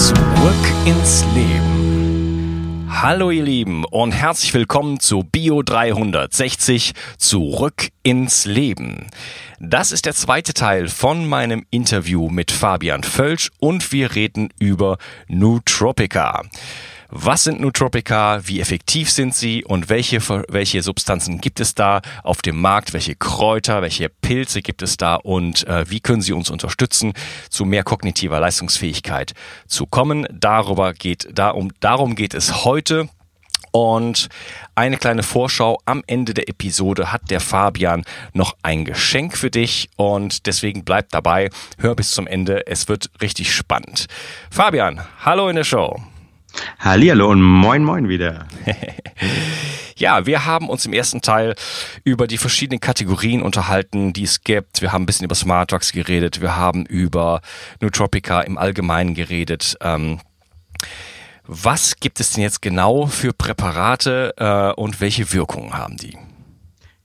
Zurück ins Leben. Hallo ihr Lieben und herzlich willkommen zu Bio 360 Zurück ins Leben. Das ist der zweite Teil von meinem Interview mit Fabian Völsch und wir reden über Nootropica. Was sind Nootropica? Wie effektiv sind sie? Und welche, welche Substanzen gibt es da auf dem Markt? Welche Kräuter, welche Pilze gibt es da? Und äh, wie können sie uns unterstützen, zu mehr kognitiver Leistungsfähigkeit zu kommen? Darüber geht, darum, darum geht es heute. Und eine kleine Vorschau am Ende der Episode hat der Fabian noch ein Geschenk für dich und deswegen bleib dabei, hör bis zum Ende, es wird richtig spannend. Fabian, hallo in der Show. Hallihallo und moin moin wieder. ja, wir haben uns im ersten Teil über die verschiedenen Kategorien unterhalten, die es gibt. Wir haben ein bisschen über Smart Drugs geredet. Wir haben über Nootropica im Allgemeinen geredet. Ähm, was gibt es denn jetzt genau für Präparate äh, und welche Wirkungen haben die?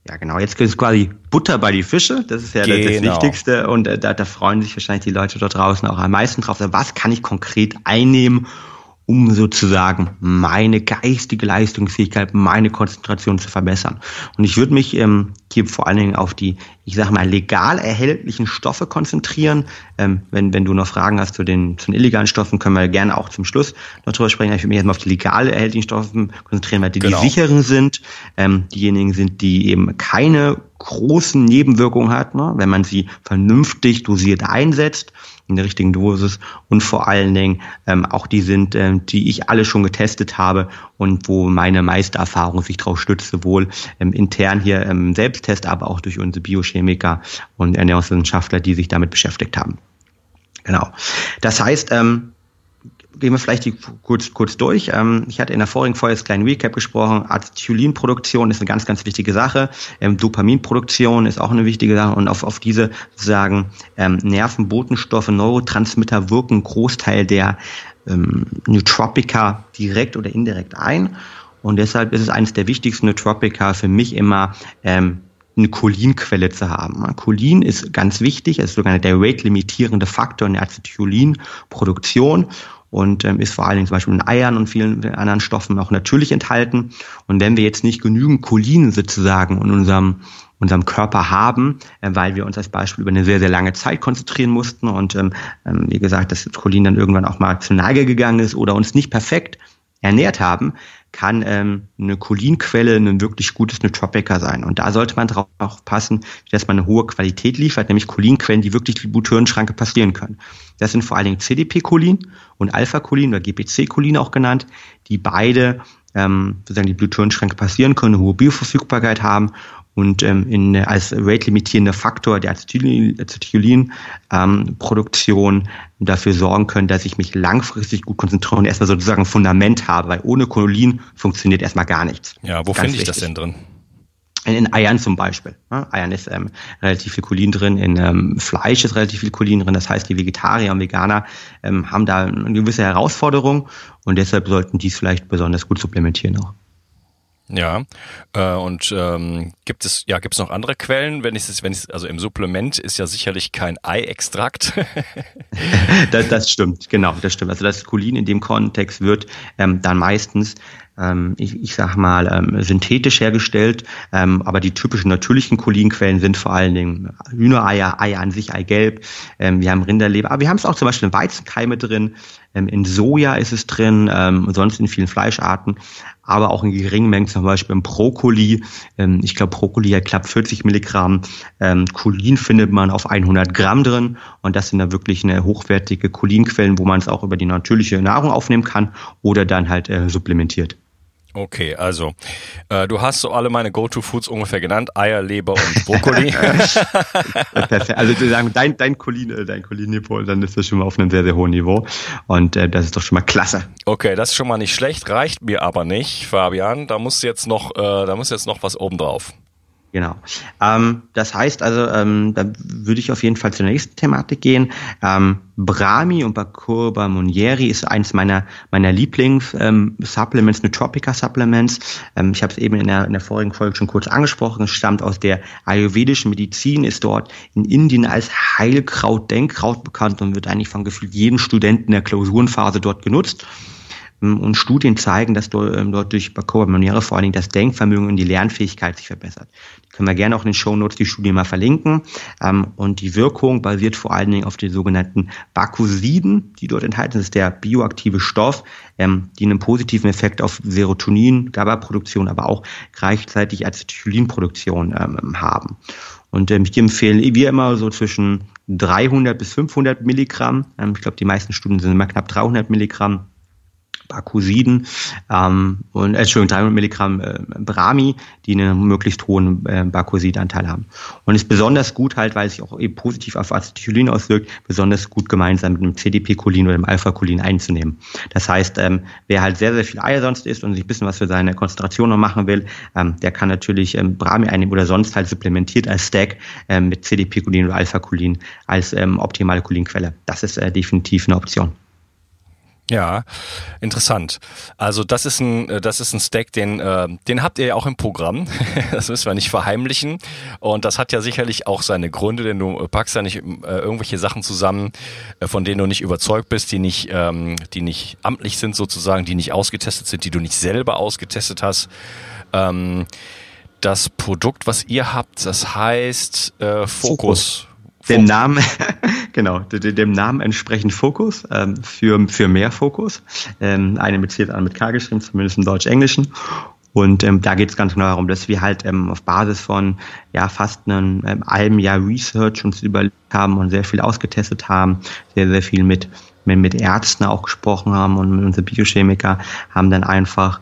Ja, genau. Jetzt gibt es quasi Butter bei die Fische. Das ist ja genau. das Wichtigste. Und äh, da, da freuen sich wahrscheinlich die Leute dort draußen auch am meisten drauf. Was kann ich konkret einnehmen, um sozusagen meine geistige Leistungsfähigkeit, meine Konzentration zu verbessern. Und ich würde mich ähm, hier vor allen Dingen auf die, ich sage mal, legal erhältlichen Stoffe konzentrieren. Ähm, wenn, wenn du noch Fragen hast zu den, zu den illegalen Stoffen, können wir gerne auch zum Schluss noch drüber sprechen. Ich würde mich erstmal auf die legal erhältlichen Stoffe konzentrieren, weil die genau. die sicheren sind, ähm, diejenigen sind, die eben keine großen Nebenwirkungen hat, ne? wenn man sie vernünftig dosiert einsetzt in der richtigen Dosis und vor allen Dingen ähm, auch die sind, ähm, die ich alle schon getestet habe und wo meine meiste Erfahrung sich darauf stützt, sowohl ähm, intern hier im Selbsttest, aber auch durch unsere Biochemiker und Ernährungswissenschaftler, die sich damit beschäftigt haben. Genau. Das heißt, ähm, gehen wir vielleicht die kurz, kurz durch. Ähm, ich hatte in der vorigen Folge das kleine Recap gesprochen. Acetylinproduktion ist eine ganz, ganz wichtige Sache. Ähm, Dopaminproduktion ist auch eine wichtige Sache. Und auf, auf diese sozusagen ähm, Nervenbotenstoffe, Neurotransmitter wirken Großteil der ähm, Nootropica direkt oder indirekt ein. Und deshalb ist es eines der wichtigsten Nootropica für mich immer, ähm, eine Cholinquelle zu haben. Cholin ist ganz wichtig, es ist sogar der rate-limitierende Faktor in der Acetylinproduktion und ähm, ist vor allen Dingen zum Beispiel in Eiern und vielen anderen Stoffen auch natürlich enthalten. Und wenn wir jetzt nicht genügend Cholin sozusagen in unserem unserem Körper haben, äh, weil wir uns als Beispiel über eine sehr, sehr lange Zeit konzentrieren mussten und ähm, ähm wie gesagt, das Cholin dann irgendwann auch mal zur Neige gegangen ist oder uns nicht perfekt ernährt haben, kann ähm, eine Cholinquelle ein wirklich gutes Nootropica sein. Und da sollte man darauf passen, dass man eine hohe Qualität liefert, nämlich Cholinquellen, die wirklich die Bluthirnschranke passieren können. Das sind vor allen Dingen CDP-Cholin und Alpha-Cholin oder GPC-Cholin auch genannt, die beide ähm, sozusagen die Bluthirnschranke passieren können, eine hohe Bioverfügbarkeit haben und ähm, in, als rate-limitierender Faktor der Acetylcholin-Produktion ähm, dafür sorgen können, dass ich mich langfristig gut konzentriere und erstmal sozusagen ein Fundament habe, weil ohne Cholin funktioniert erstmal gar nichts. Ja, wo finde ich wichtig. das denn drin? In, in Eiern zum Beispiel. Ne? Eiern ist ähm, relativ viel Cholin drin, in ähm, Fleisch ist relativ viel Cholin drin. Das heißt, die Vegetarier und Veganer ähm, haben da eine gewisse Herausforderung und deshalb sollten die es vielleicht besonders gut supplementieren auch. Ja, äh, und ähm, gibt es ja gibt es noch andere Quellen? Wenn ich es, wenn ich also im Supplement ist ja sicherlich kein Eiextrakt. das, das stimmt, genau, das stimmt. Also das Cholin in dem Kontext wird ähm, dann meistens ähm, ich, ich sag mal, ähm, synthetisch hergestellt. Ähm, aber die typischen natürlichen Cholinquellen sind vor allen Dingen Hühnereier, Eier an sich, Eigelb. Ähm, wir haben Rinderleber, aber wir haben es auch zum Beispiel in Weizenkeime drin. Ähm, in Soja ist es drin, ähm, sonst in vielen Fleischarten, aber auch in geringen Mengen, zum Beispiel im Brokkoli. Ähm, ich glaube, Brokkoli hat knapp 40 Milligramm. Ähm, Cholin findet man auf 100 Gramm drin und das sind dann wirklich eine hochwertige Cholinquellen, wo man es auch über die natürliche Nahrung aufnehmen kann oder dann halt äh, supplementiert. Okay, also äh, du hast so alle meine Go-To-Foods ungefähr genannt: Eier, Leber und Brokkoli. Perfekt. Also wir sagen, dein dein Colin, äh, dein Colin-Niveau, dann ist das schon mal auf einem sehr sehr hohen Niveau und äh, das ist doch schon mal klasse. Okay, das ist schon mal nicht schlecht, reicht mir aber nicht, Fabian. Da muss jetzt noch, äh, da muss jetzt noch was obendrauf. Genau. Ähm, das heißt also, ähm, da würde ich auf jeden Fall zur nächsten Thematik gehen. Ähm, Brahmi und Bakurba Munieri ist eins meiner meiner Lieblings-Supplements, ähm, Nootropica-Supplements. Ähm, ich habe es eben in der, in der vorigen Folge schon kurz angesprochen. Es stammt aus der ayurvedischen Medizin, ist dort in Indien als Heilkraut, Denkkraut bekannt und wird eigentlich von gefühlt jedem Studenten der Klausurenphase dort genutzt. Ähm, und Studien zeigen, dass ähm, dort durch Bacoa Maniere vor allen Dingen das Denkvermögen und die Lernfähigkeit sich verbessert. Die können wir gerne auch in den Show Notes die Studie mal verlinken. Ähm, und die Wirkung basiert vor allen Dingen auf den sogenannten Bakosiden, die dort enthalten sind. Das ist der bioaktive Stoff, die einen positiven Effekt auf Serotonin, GABA-Produktion, aber auch gleichzeitig Acetylinproduktion haben. Und ich empfehle wie immer so zwischen 300 bis 500 Milligramm. ich glaube, die meisten Studien sind immer knapp 300 Milligramm Bakosiden ähm, und äh, Entschuldigung, 300 Milligramm äh, Brami, die einen möglichst hohen äh, Bakosidanteil haben. Und ist besonders gut halt, weil es sich auch eben positiv auf Acetylcholin auswirkt, besonders gut gemeinsam mit dem CDP-Cholin oder dem Alpha-Cholin einzunehmen. Das heißt, ähm, wer halt sehr, sehr viel Eier sonst isst und sich ein bisschen was für seine Konzentration noch machen will, ähm, der kann natürlich ähm, Brami einnehmen oder sonst halt supplementiert als Stack ähm, mit CDP-Cholin oder Alpha-Cholin als ähm, optimale Cholinquelle. Das ist äh, definitiv eine Option. Ja, interessant. Also das ist ein, äh, das ist ein Stack, den, äh, den habt ihr ja auch im Programm. das müssen wir nicht verheimlichen. Und das hat ja sicherlich auch seine Gründe, denn du packst ja nicht äh, irgendwelche Sachen zusammen, äh, von denen du nicht überzeugt bist, die nicht, ähm, die nicht amtlich sind sozusagen, die nicht ausgetestet sind, die du nicht selber ausgetestet hast. Ähm, das Produkt, was ihr habt, das heißt äh, Fokus. Dem Namen, genau, dem Namen entsprechend Fokus, ähm, für, für mehr Fokus. Ähm, eine mit C mit K geschrieben, zumindest im Deutsch-Englischen. Und ähm, da geht es ganz genau darum, dass wir halt ähm, auf Basis von ja fast einem ähm, halben Jahr Research uns überlegt haben und sehr viel ausgetestet haben, sehr, sehr viel mit, mit, mit Ärzten auch gesprochen haben und mit unseren Biochemiker haben dann einfach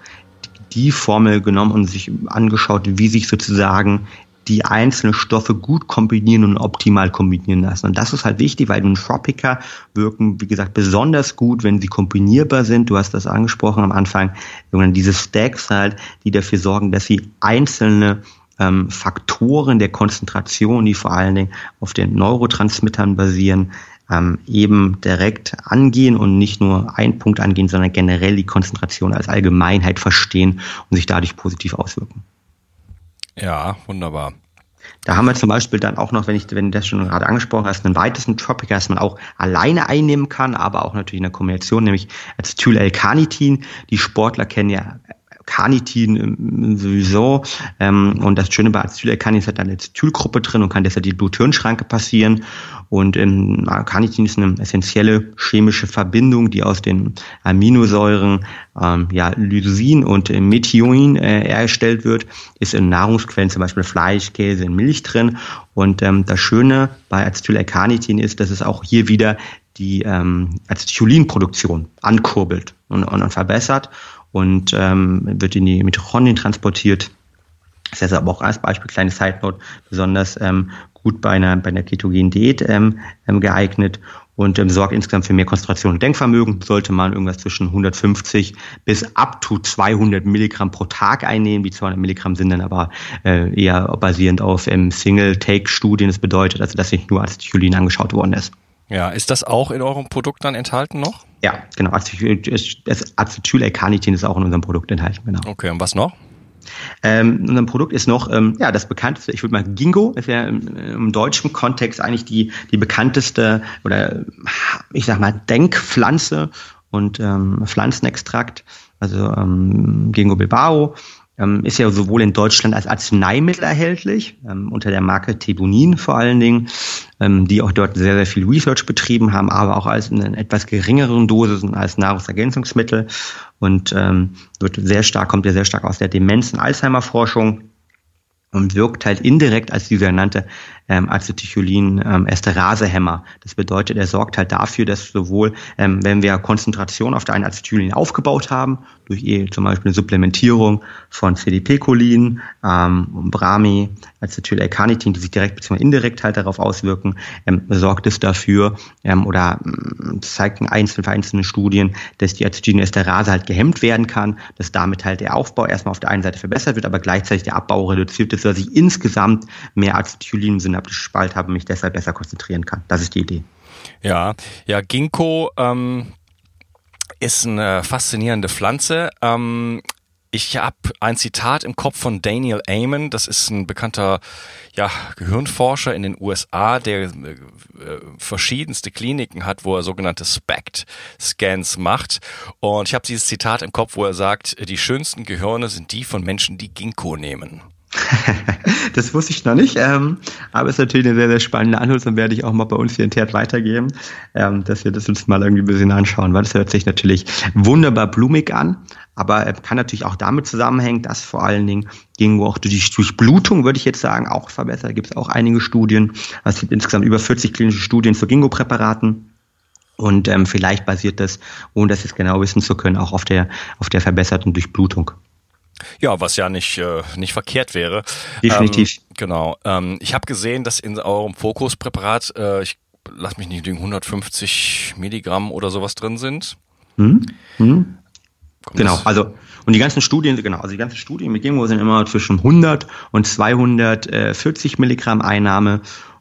die Formel genommen und sich angeschaut, wie sich sozusagen die einzelnen Stoffe gut kombinieren und optimal kombinieren lassen. Und das ist halt wichtig, weil Nootropica wirken, wie gesagt, besonders gut, wenn sie kombinierbar sind. Du hast das angesprochen am Anfang, diese Stacks halt, die dafür sorgen, dass sie einzelne ähm, Faktoren der Konzentration, die vor allen Dingen auf den Neurotransmittern basieren, ähm, eben direkt angehen und nicht nur einen Punkt angehen, sondern generell die Konzentration als Allgemeinheit verstehen und sich dadurch positiv auswirken. Ja, wunderbar. Da haben wir zum Beispiel dann auch noch, wenn ich, wenn du das schon gerade angesprochen hast, einen weitesten Tropica, das man auch alleine einnehmen kann, aber auch natürlich in der Kombination, nämlich Acetyl-L-Carnitin. Die Sportler kennen ja Carnitin sowieso. Ähm, und das Schöne bei Acetyl-L-Carnitin ist halt eine Acetylgruppe drin und kann deshalb die Blut-Hirn-Schranke passieren. Und ähm, Carnitin ist eine essentielle chemische Verbindung, die aus den Aminosäuren ähm, ja, Lysin und äh, Methionin äh, erstellt wird, ist in Nahrungsquellen, zum Beispiel Fleisch, Käse, in Milch drin. Und ähm, das Schöne bei Acetyl-L-Carnitin ist, dass es auch hier wieder die ähm, Acetylinproduktion ankurbelt und, und, und verbessert und ähm, wird in die Mitochondrien transportiert. Das ist aber auch als Beispiel, kleine Side Note, besonders ähm, gut bei einer, bei einer ketogenen Diät ähm, ähm, geeignet und ähm, sorgt insgesamt für mehr Konzentration und Denkvermögen. Sollte man irgendwas zwischen 150 bis up to 200 Milligramm pro Tag einnehmen. Die 200 Milligramm sind dann aber äh, eher basierend auf ähm, Single-Take-Studien. Das bedeutet also, dass nicht nur als Acetylcholin angeschaut worden ist. Ja, ist das auch in eurem Produkt dann enthalten noch? Ja, genau. Acetyl-L-Carnitin ist auch in unserem Produkt enthalten, genau. Okay, und was noch? Ähm, in unserem Produkt ist noch ähm, ja das bekannteste, ich würde mal Gingo, ist ja im, im, deutschen Kontext eigentlich die die bekannteste oder ich sag mal Denkpflanze und ähm, Pflanzenextrakt, also ähm, Gingo bilbao ähm, ist ja sowohl in Deutschland als Arzneimittel erhältlich, ähm, unter der Marke Tebunin vor allen Dingen, ähm, die auch dort sehr, sehr viel Research betrieben haben, aber auch als in etwas geringeren Dosen als Nahrungsergänzungsmittel. Und ähm, wird sehr stark, kommt ja sehr stark aus der Demenz- und Alzheimer-Forschung und wirkt halt indirekt als dieser genannte ähm, Acetylcholin-Esterasehemmer. Ähm, das bedeutet, er sorgt halt dafür, dass sowohl, ähm, wenn wir Konzentration auf der einen Acetylcholin aufgebaut haben, durch eh zum Beispiel eine Supplementierung von CDP-Cholin, ähm, Brami, Acetyl-L-Carnitin, die sich direkt bzw. indirekt halt darauf auswirken, ähm, sorgt es dafür ähm, oder ähm, zeigen einzelne vereinzelte Studien, dass die Acetylcholin-Esterase halt gehemmt werden kann, dass damit halt der Aufbau erstmal auf der einen Seite verbessert wird, aber gleichzeitig der Abbau reduziert ist, sodass ich insgesamt mehr Acetylcholin im synaptischen Spalt habe und mich deshalb besser konzentrieren kann. Das ist die Idee. Ja, ja, Ginkgo ähm, ist eine faszinierende Pflanze. Ähm, ich habe ein Zitat im Kopf von Daniel Amen, das ist ein bekannter ja, Gehirnforscher in den USA, der äh, verschiedenste Kliniken hat, wo er sogenannte SPECT-Scans macht. Und ich habe dieses Zitat im Kopf, wo er sagt, die schönsten Gehirne sind die von Menschen, die Ginkgo nehmen. Das wusste ich noch nicht, ähm, aber es ist natürlich eine sehr, sehr spannende Antwort und werde ich auch mal bei uns hier in Tert weitergeben, ähm, dass wir das uns mal irgendwie ein bisschen anschauen, weil das hört sich natürlich wunderbar blumig an, aber äh, kann natürlich auch damit zusammenhängen, dass vor allen Dingen irgendwo auch durch die Durchblutung, würde ich jetzt sagen, auch verbessert. Da gibt es auch einige Studien. Es gibt insgesamt über 40 klinische Studien zu Gingo-Präparaten. Und ähm, vielleicht basiert das, ohne das jetzt genau wissen zu können, auch auf der, auf der verbesserten Durchblutung. Ja, was ja nicht, äh, nicht verkehrt wäre. Definitiv. Ähm, genau. Ähm, ich habe gesehen, dass in eurem Fokuspräparat, äh, ich lass mich nicht lügen, 150 Milligramm oder sowas drin sind. Mhm. Mhm. Genau, also und die ganzen Studien, genau, also die ganzen Studien mit Ginkgo sind immer zwischen 100 und 240 Milligramm Einnahme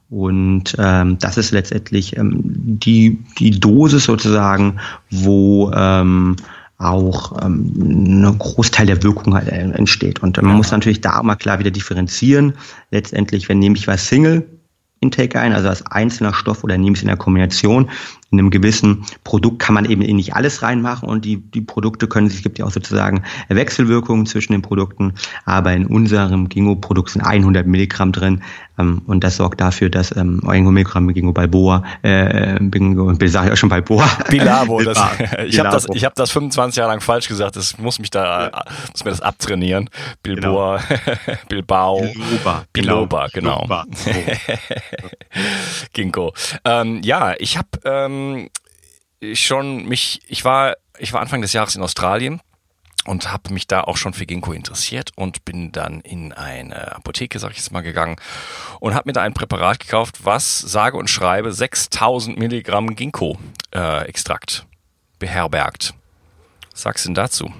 und ähm, das ist letztendlich ähm, die, die Dosis sozusagen, wo ähm, auch ähm, ein Großteil der Wirkung halt äh, entsteht. Und man ja. muss natürlich da auch mal klar wieder differenzieren. Letztendlich, wenn nehme ich was Single Intake ein, also als einzelner Stoff oder nehme ich es in der Kombination, in einem gewissen Produkt kann man eben nicht alles reinmachen und die, die Produkte können sich, es gibt ja auch sozusagen Wechselwirkungen zwischen den Produkten, aber in unserem Gingo-Produkt sind 100 Milligramm drin ähm, und das sorgt dafür, dass ähm, 100 Milligramm Gingo Balboa, äh, Bingo, sag ich auch schon Balboa. Bilabo, das, ich habe das, ich hab das 25 Jahre lang falsch gesagt, das muss mich da, muss mir das abtrainieren. Bilboa, genau. Bilbao, Biloba, Biloba genau. Biloba. Ginkgo. Ähm, ja, ich habe ähm, schon mich, ich war, ich war Anfang des Jahres in Australien und habe mich da auch schon für Ginkgo interessiert und bin dann in eine Apotheke, sag ich jetzt mal, gegangen und habe mir da ein Präparat gekauft, was sage und schreibe 6000 Milligramm Ginkgo-Extrakt äh, beherbergt. Was sagst du denn dazu?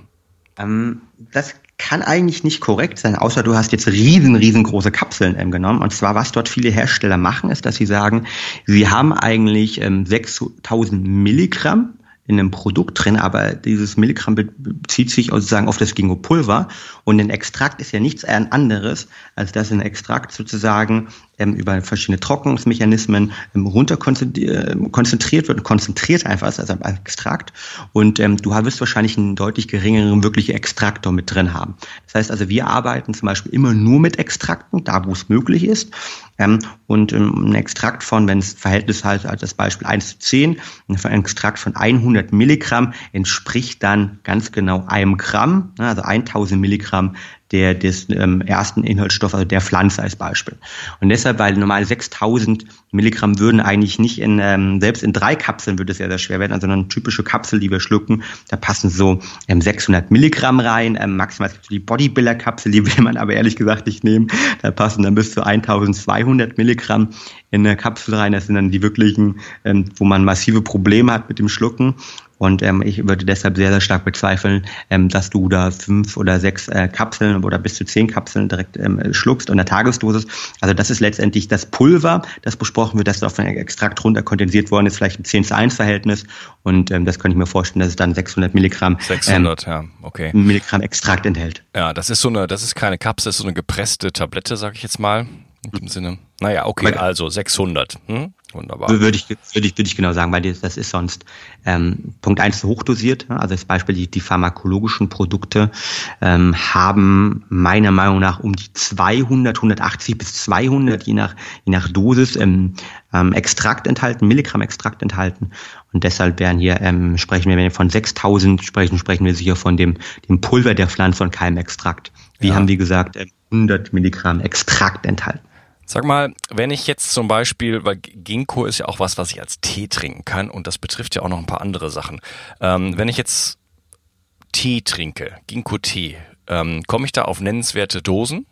Ähm, das kann eigentlich nicht korrekt sein, außer du hast jetzt riesen, riesengroße Kapseln ähm, genommen. Und zwar, was dort viele Hersteller machen, ist, dass sie sagen, sie haben eigentlich ähm, 6000 Milligramm in einem Produkt drin, aber dieses Milligramm bezieht sich sozusagen auf das Ginkgo-Pulver und ein Extrakt ist ja nichts anderes, als dass ein Extrakt sozusagen ähm, über verschiedene Trocknungsmechanismen ähm, runter konzentriert, äh, konzentriert wird, konzentriert einfach ist, also ein Extrakt. Und ähm, du wirst wahrscheinlich einen deutlich geringeren wirklichen Extraktor mit drin haben. Das heißt also, wir arbeiten zum Beispiel immer nur mit Extrakten, da wo es möglich ist. Ähm, und ähm, ein Extrakt von, wenn es Verhältnis halt als das Beispiel 1 zu 10, ein Extrakt von 100 Milligramm entspricht dann ganz genau einem Gramm, also 1000 Milligramm der, des ähm, ersten Inhaltsstoffs, also der Pflanze als Beispiel. Und deshalb, weil normal 6000 Milligramm würden eigentlich nicht in, ähm, selbst in drei Kapseln würde es sehr, sehr schwer werden, also eine typische Kapsel, die wir schlucken, da passen so ähm, 600 Milligramm rein, ähm, maximal die Bodybuilder-Kapsel, die will man aber ehrlich gesagt nicht nehmen, da passen dann bis zu 1200 Milligramm in eine Kapsel rein, das sind dann die wirklichen, ähm, wo man massive Probleme hat mit dem Schlucken. Und ähm, ich würde deshalb sehr, sehr stark bezweifeln, ähm, dass du da fünf oder sechs äh, Kapseln oder bis zu zehn Kapseln direkt ähm, schluckst in der Tagesdosis. Also das ist letztendlich das Pulver, das besprochen wird, das auf ein Extrakt runter kondensiert worden ist, vielleicht im 10 zu 1 Verhältnis. Und ähm, das könnte ich mir vorstellen, dass es dann 600 Milligramm, 600, ähm, ja, okay. Milligramm Extrakt enthält. Ja, das ist so eine, das ist keine Kapsel, das ist so eine gepresste Tablette, sage ich jetzt mal. Dem Sinne. Naja, okay, also 600. Hm? Wunderbar. Würde ich, würde ich, würde ich genau sagen, weil das ist sonst ähm, Punkt eins hochdosiert. Also das Beispiel die, die pharmakologischen Produkte ähm, haben meiner Meinung nach um die 200, 180 bis 200 je nach je nach Dosis ähm, ähm, Extrakt enthalten, Milligramm Extrakt enthalten. Und deshalb werden hier ähm, sprechen wir, wenn wir von 6000 sprechen, sprechen wir sicher von dem dem Pulver der Pflanze und keinem Extrakt. Wir ja. haben, wie gesagt, 100 Milligramm Extrakt enthalten. Sag mal, wenn ich jetzt zum Beispiel, weil Ginkgo ist ja auch was, was ich als Tee trinken kann und das betrifft ja auch noch ein paar andere Sachen. Ähm, wenn ich jetzt Tee trinke, Ginkgo-Tee, ähm, komme ich da auf nennenswerte Dosen?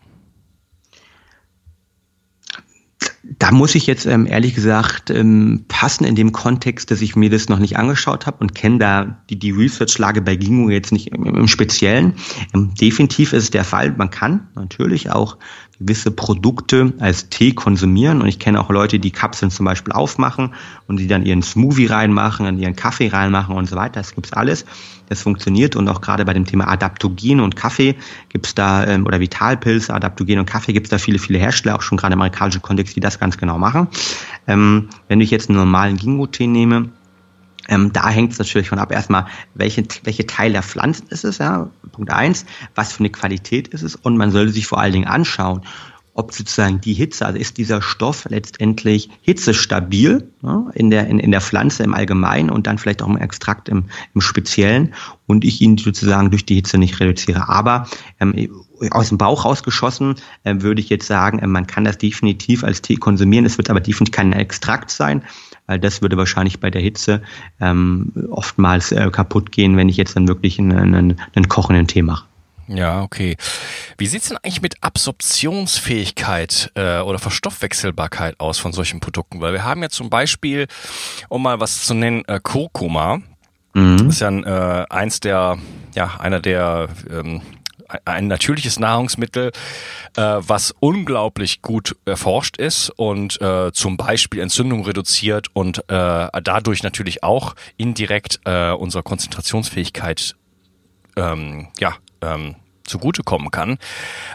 Da muss ich jetzt ähm, ehrlich gesagt ähm, passen in dem Kontext, dass ich mir das noch nicht angeschaut habe und kenne da die, die Research-Lage bei Ginkgo jetzt nicht im, im Speziellen. Ähm, definitiv ist es der Fall, man kann natürlich auch gewisse Produkte als Tee konsumieren. Und ich kenne auch Leute, die Kapseln zum Beispiel aufmachen und die dann ihren Smoothie reinmachen, in ihren Kaffee reinmachen und so weiter. Das gibt's alles. Das funktioniert. Und auch gerade bei dem Thema Adaptogen und Kaffee gibt's da, ähm, oder Vitalpilze, Adaptogen und Kaffee gibt's da viele, viele Hersteller, auch schon gerade im amerikanischen Kontext, die das ganz genau machen. Ähm, wenn ich jetzt einen normalen Gingo-Tee nehme, ähm, da hängt es natürlich von ab, erstmal, welche, welche Teil der Pflanzen ist es, ja, Punkt eins, was für eine Qualität ist es und man sollte sich vor allen Dingen anschauen, ob sozusagen die Hitze, also ist dieser Stoff letztendlich hitzestabil ja, in, der, in, in der Pflanze im Allgemeinen und dann vielleicht auch im Extrakt im, im Speziellen und ich ihn sozusagen durch die Hitze nicht reduziere. Aber ähm, aus dem Bauch rausgeschossen äh, würde ich jetzt sagen, äh, man kann das definitiv als Tee konsumieren, es wird aber definitiv kein Extrakt sein, weil das würde wahrscheinlich bei der Hitze ähm, oftmals äh, kaputt gehen, wenn ich jetzt dann wirklich einen, einen, einen kochenden Tee mache. Ja, okay. Wie sieht's denn eigentlich mit Absorptionsfähigkeit äh, oder Verstoffwechselbarkeit aus von solchen Produkten? Weil wir haben ja zum Beispiel, um mal was zu nennen, äh, Kurkuma. Mhm. Das ist ja ein, äh, eins der, ja, einer der ähm, ein natürliches Nahrungsmittel, äh, was unglaublich gut erforscht ist und äh, zum Beispiel Entzündung reduziert und äh, dadurch natürlich auch indirekt äh, unsere Konzentrationsfähigkeit ähm, ja, ähm, zugutekommen kann.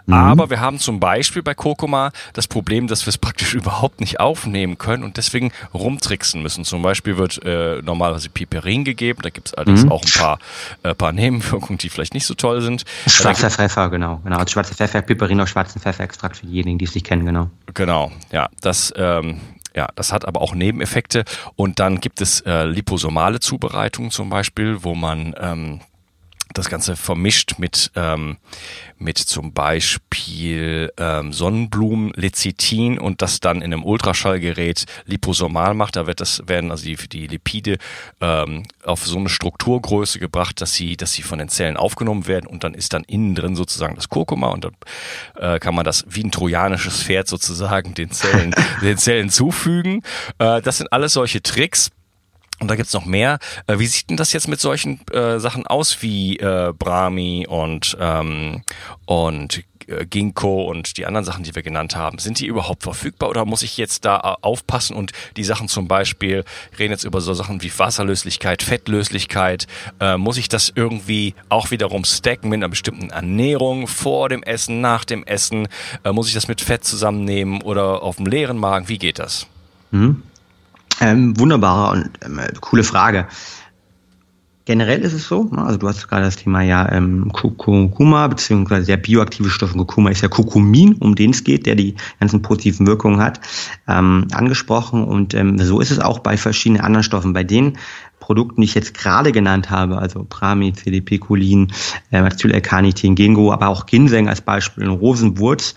Mhm. Aber wir haben zum Beispiel bei Kurkuma das Problem, dass wir es praktisch überhaupt nicht aufnehmen können und deswegen rumtricksen müssen. Zum Beispiel wird äh, normalerweise Piperin gegeben, da gibt es allerdings mhm. auch ein paar, äh, paar Nebenwirkungen, die vielleicht nicht so toll sind. Schwarzer Pfeffer, genau. genau. Also schwarzer Pfeffer, Piperin aus schwarzen Pfefferextrakt für diejenigen, die es nicht kennen, genau. Genau, ja. Das ähm, ja, das hat aber auch Nebeneffekte. Und dann gibt es äh, liposomale Zubereitungen zum Beispiel, wo man ähm, das Ganze vermischt mit, ähm, mit zum Beispiel ähm, Sonnenblumen, Lecithin und das dann in einem Ultraschallgerät liposomal macht. Da wird das, werden also die, die Lipide ähm, auf so eine Strukturgröße gebracht, dass sie, dass sie von den Zellen aufgenommen werden und dann ist dann innen drin sozusagen das Kurkuma und dann äh, kann man das wie ein trojanisches Pferd sozusagen den Zellen, den Zellen zufügen. Äh, das sind alles solche Tricks und da gibt's noch mehr. Äh, wie sieht denn das jetzt mit solchen äh, Sachen aus wie äh, Brahmi und, ähm, und äh, Ginkgo und die anderen Sachen, die wir genannt haben? Sind die überhaupt verfügbar oder muss ich jetzt da äh, aufpassen und die Sachen zum Beispiel, reden jetzt über so Sachen wie Wasserlöslichkeit, Fettlöslichkeit, äh, muss ich das irgendwie auch wiederum stacken mit einer bestimmten Ernährung vor dem Essen, nach dem Essen? Muss ich das mit Fett zusammennehmen oder auf dem leeren Magen? Wie geht das? Mhm. Ähm, wunderbare und ähm, coole Frage. Generell ist es so, ne, also du hast gerade das Thema ja ähm, Kurkuma, beziehungsweise der bioaktive Stoff in Kurkuma ist ja Kurkumin, um den es geht, der die ganzen positiven Wirkungen hat, ähm, angesprochen. Und ähm, so ist es auch bei verschiedenen anderen Stoffen. Bei den Produkten, die ich jetzt gerade genannt habe, also Prami, CDP, Cholin, äh, Acetylcarnitin, Gengo, aber auch Ginseng als Beispiel, Rosenwurz,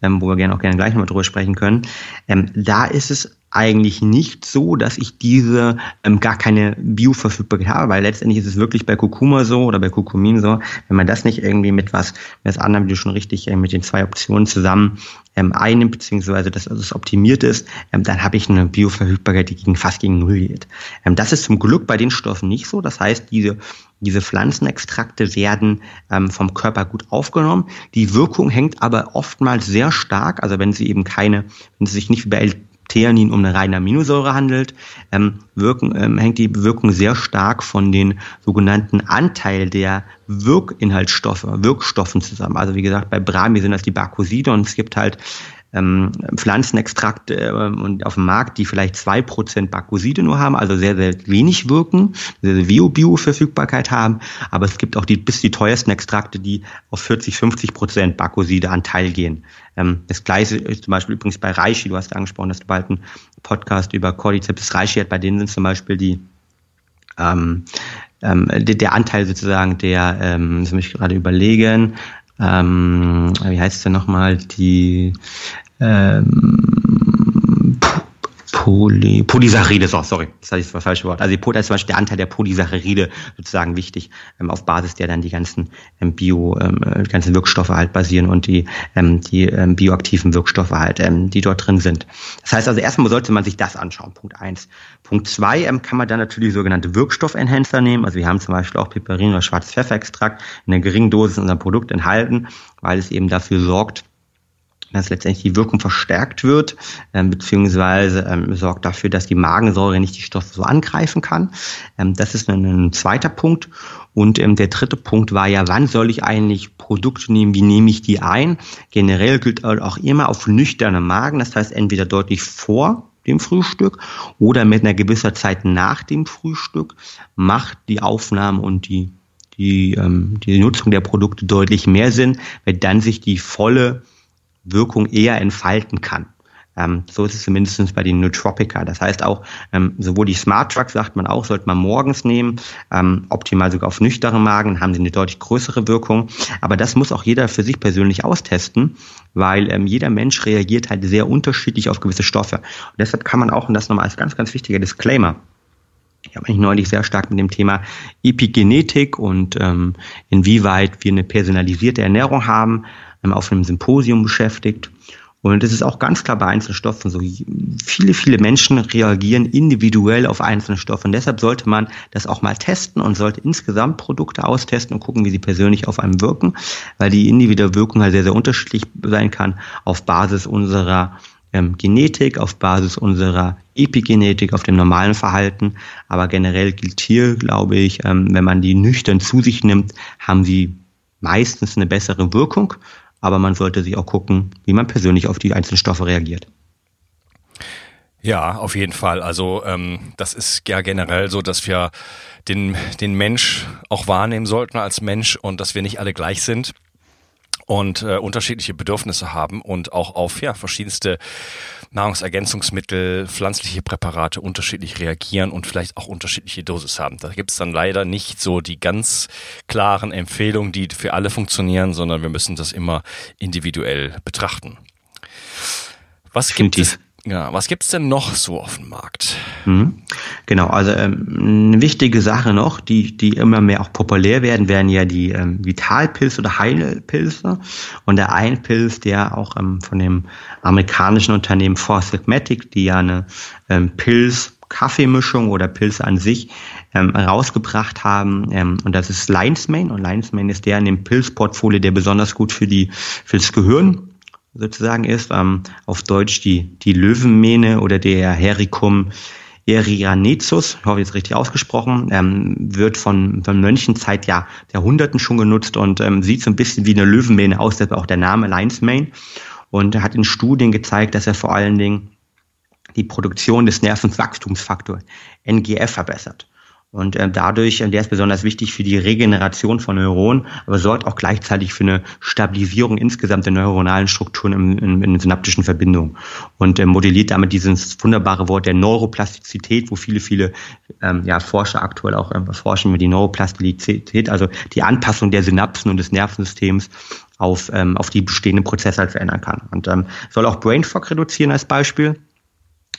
ähm, wo wir gerne auch gerne gleich nochmal drüber sprechen können, ähm, da ist es eigentlich nicht so, dass ich diese ähm, gar keine Bioverfügbarkeit habe, weil letztendlich ist es wirklich bei Kurkuma so oder bei Kurkumin so, wenn man das nicht irgendwie mit was, mit was anderem, wie du schon richtig äh, mit den zwei Optionen zusammen ähm, einnimmt, beziehungsweise dass also es optimiert ist, ähm, dann habe ich eine Bioverfügbarkeit, die gegen, fast gegen Null geht. Ähm, das ist zum Glück bei den Stoffen nicht so. Das heißt, diese diese Pflanzenextrakte werden ähm, vom Körper gut aufgenommen. Die Wirkung hängt aber oftmals sehr stark, also wenn sie eben keine, wenn sie sich nicht wie bei Theanin um eine reine Aminosäure handelt, ähm, wirken, ähm, hängt die Wirkung sehr stark von den sogenannten Anteil der Wirkinhaltsstoffe, Wirkstoffen zusammen. Also wie gesagt, bei Brahmi sind das die Barkoside und es gibt halt ähm, Pflanzenextrakte äh, und auf dem Markt, die vielleicht zwei Prozent Bakoside nur haben, also sehr, sehr wenig wirken, sehr, sehr Bio-Bio-Verfügbarkeit haben. Aber es gibt auch die bis die teuersten Extrakte, die auf 40, 50 Prozent Bakoside-Anteil gehen. Ähm, das gleiche ist zum Beispiel übrigens bei Reishi, du hast angesprochen, dass du bald einen Podcast über Cordyceps Reishi hat, bei denen sind zum Beispiel die ähm, ähm, der, der Anteil sozusagen der, ähm, das muss ich gerade überlegen, ähm, wie heißt der nochmal, die ähm, Poly, Polysaccharide, so, sorry, das hatte ich das falsche Wort. Also da ist zum Beispiel der Anteil der Polysaccharide sozusagen wichtig, ähm, auf Basis der dann die ganzen ähm, Bio, ähm, die ganzen Wirkstoffe halt basieren und die, ähm, die ähm, bioaktiven Wirkstoffe halt, ähm, die dort drin sind. Das heißt also erstmal sollte man sich das anschauen, Punkt eins. Punkt zwei ähm, kann man dann natürlich sogenannte Wirkstoffenhancer nehmen. Also wir haben zum Beispiel auch Piperin oder Schwarzpfefferextrakt in einer geringen Dosis in unserem Produkt enthalten, weil es eben dafür sorgt, dass letztendlich die Wirkung verstärkt wird, ähm, beziehungsweise ähm, sorgt dafür, dass die Magensäure nicht die Stoffe so angreifen kann. Ähm, das ist ein, ein zweiter Punkt. Und ähm, der dritte Punkt war ja, wann soll ich eigentlich Produkte nehmen, wie nehme ich die ein? Generell gilt auch immer auf nüchterne Magen, das heißt entweder deutlich vor dem Frühstück oder mit einer gewisser Zeit nach dem Frühstück macht die Aufnahme und die die, ähm, die Nutzung der Produkte deutlich mehr Sinn, weil dann sich die volle Wirkung eher entfalten kann. Ähm, so ist es zumindest bei den Nootropica. Das heißt auch, ähm, sowohl die Smart Truck sagt man auch, sollte man morgens nehmen, ähm, optimal sogar auf nüchterne Magen, haben sie eine deutlich größere Wirkung. Aber das muss auch jeder für sich persönlich austesten, weil ähm, jeder Mensch reagiert halt sehr unterschiedlich auf gewisse Stoffe. Und deshalb kann man auch, und das nochmal als ganz, ganz wichtiger Disclaimer, ich habe mich neulich sehr stark mit dem Thema Epigenetik und ähm, inwieweit wir eine personalisierte Ernährung haben auf einem Symposium beschäftigt. Und es ist auch ganz klar bei einzelnen Stoffen so. Viele, viele Menschen reagieren individuell auf einzelne Stoffe. Und deshalb sollte man das auch mal testen und sollte insgesamt Produkte austesten und gucken, wie sie persönlich auf einem wirken, weil die individuelle Wirkung halt sehr, sehr unterschiedlich sein kann auf Basis unserer ähm, Genetik, auf Basis unserer Epigenetik, auf dem normalen Verhalten. Aber generell gilt hier, glaube ich, ähm, wenn man die nüchtern zu sich nimmt, haben sie meistens eine bessere Wirkung aber man sollte sich auch gucken, wie man persönlich auf die einzelnen Stoffe reagiert. Ja, auf jeden Fall. Also ähm, das ist ja generell so, dass wir den, den Mensch auch wahrnehmen sollten als Mensch und dass wir nicht alle gleich sind und äh, unterschiedliche Bedürfnisse haben und auch auf ja, verschiedenste Nahrungsergänzungsmittel, pflanzliche Präparate unterschiedlich reagieren und vielleicht auch unterschiedliche Dosis haben. Da gibt es dann leider nicht so die ganz klaren Empfehlungen, die für alle funktionieren, sondern wir müssen das immer individuell betrachten. Was gibt es? Ja, was gibt's denn noch so auf dem Markt? Mhm. Genau, also ähm, eine wichtige Sache noch, die, die immer mehr auch populär werden, werden ja die ähm, Vitalpilze oder Heilpilze. Und der ein Pilz, der auch ähm, von dem amerikanischen Unternehmen Forsygmatic, die ja eine ähm, Pilz-Kaffeemischung oder Pilze an sich ähm, rausgebracht haben. Ähm, und das ist Lion's Mane. Und Lion's Mane ist der in dem Pilzportfolio, der besonders gut für die fürs Gehirn sozusagen ist. Ähm, auf Deutsch die, die Löwenmähne oder der Hericum Erianetsus, ich hoffe jetzt richtig ausgesprochen, ähm, wird von, von Mönchen seit ja, Jahrhunderten schon genutzt und ähm, sieht so ein bisschen wie eine Löwenmähne aus, deshalb auch der Name Lion's Mane. Und hat in Studien gezeigt, dass er vor allen Dingen die Produktion des Nervenwachstumsfaktors NGF verbessert. Und äh, dadurch, äh, der ist besonders wichtig für die Regeneration von Neuronen, aber sorgt auch gleichzeitig für eine Stabilisierung insgesamt der neuronalen Strukturen in, in, in synaptischen Verbindungen und äh, modelliert damit dieses wunderbare Wort der Neuroplastizität, wo viele, viele ähm, ja, Forscher aktuell auch ähm, forschen mit die Neuroplastizität, also die Anpassung der Synapsen und des Nervensystems auf, ähm, auf die bestehenden Prozesse halt verändern kann. Und ähm, soll auch Brain Fog reduzieren als Beispiel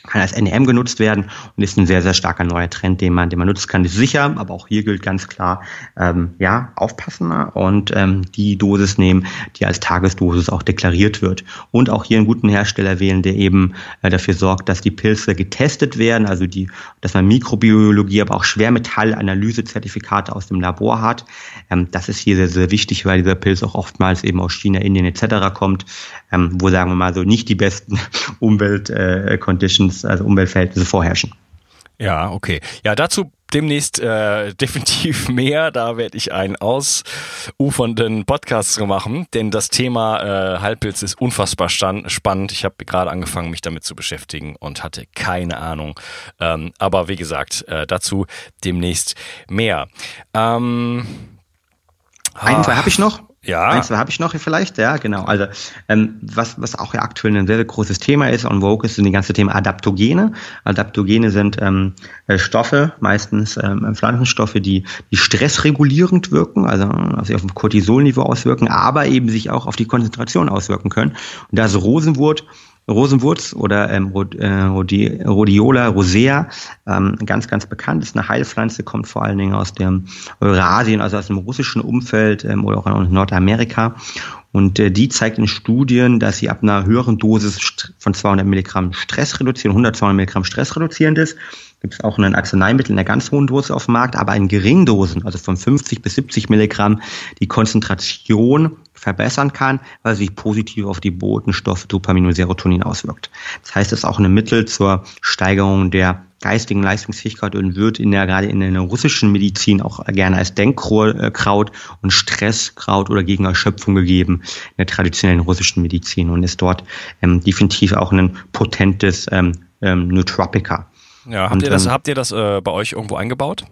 kann als NEM genutzt werden und ist ein sehr, sehr starker neuer Trend, den man, den man nutzen kann. ist sicher, aber auch hier gilt ganz klar, ähm, ja, aufpassen und ähm, die Dosis nehmen, die als Tagesdosis auch deklariert wird. Und auch hier einen guten Hersteller wählen, der eben äh, dafür sorgt, dass die Pilze getestet werden, also die, dass man Mikrobiologie, aber auch Schwermetallanalyse-Zertifikate aus dem Labor hat. Ähm, das ist hier sehr, sehr wichtig, weil dieser Pilz auch oftmals eben aus China, Indien etc. kommt, ähm, wo sagen wir mal so nicht die besten Umwelt-Conditions äh, also Umweltverhältnisse vorherrschen. Ja, okay. Ja, dazu demnächst äh, definitiv mehr. Da werde ich einen ausufernden Podcast machen, denn das Thema äh, Halbpilz ist unfassbar spannend. Ich habe gerade angefangen, mich damit zu beschäftigen und hatte keine Ahnung. Ähm, aber wie gesagt, äh, dazu demnächst mehr. Ähm, Einen Fall habe ich noch. Ja. Zwei habe ich noch vielleicht, ja, genau. Also ähm, was, was auch ja aktuell ein sehr, sehr großes Thema ist on Vogue ist, sind die ganze Thema Adaptogene. Adaptogene sind ähm, äh, Stoffe, meistens ähm, Pflanzenstoffe, die, die stressregulierend wirken, also sich auf dem Cortisolniveau auswirken, aber eben sich auch auf die Konzentration auswirken können. Und da ist Rosenwurz Rosenwurz oder ähm, Rhodiola rosea, ähm, ganz, ganz bekannt, ist eine Heilpflanze, kommt vor allen Dingen aus dem Eurasien, also aus dem russischen Umfeld ähm, oder auch aus Nordamerika. Und äh, die zeigt in Studien, dass sie ab einer höheren Dosis von 200 Milligramm Stress reduzieren, 100, 200 Milligramm Stress reduzierend ist. Gibt es auch ein Arzneimittel in der ganz hohen Dosis auf dem Markt, aber in geringen Dosen, also von 50 bis 70 Milligramm, die Konzentration verbessern kann, weil sich positiv auf die Botenstoffe Dopamin und Serotonin auswirkt. Das heißt, es ist auch ein Mittel zur Steigerung der geistigen Leistungsfähigkeit und wird in der, gerade in der russischen Medizin auch gerne als Denkkraut und Stresskraut oder gegen Erschöpfung gegeben in der traditionellen russischen Medizin und ist dort ähm, definitiv auch ein potentes ähm, ähm, Nootropica. Ja, habt und, ihr das, ähm, habt ihr das äh, bei euch irgendwo eingebaut?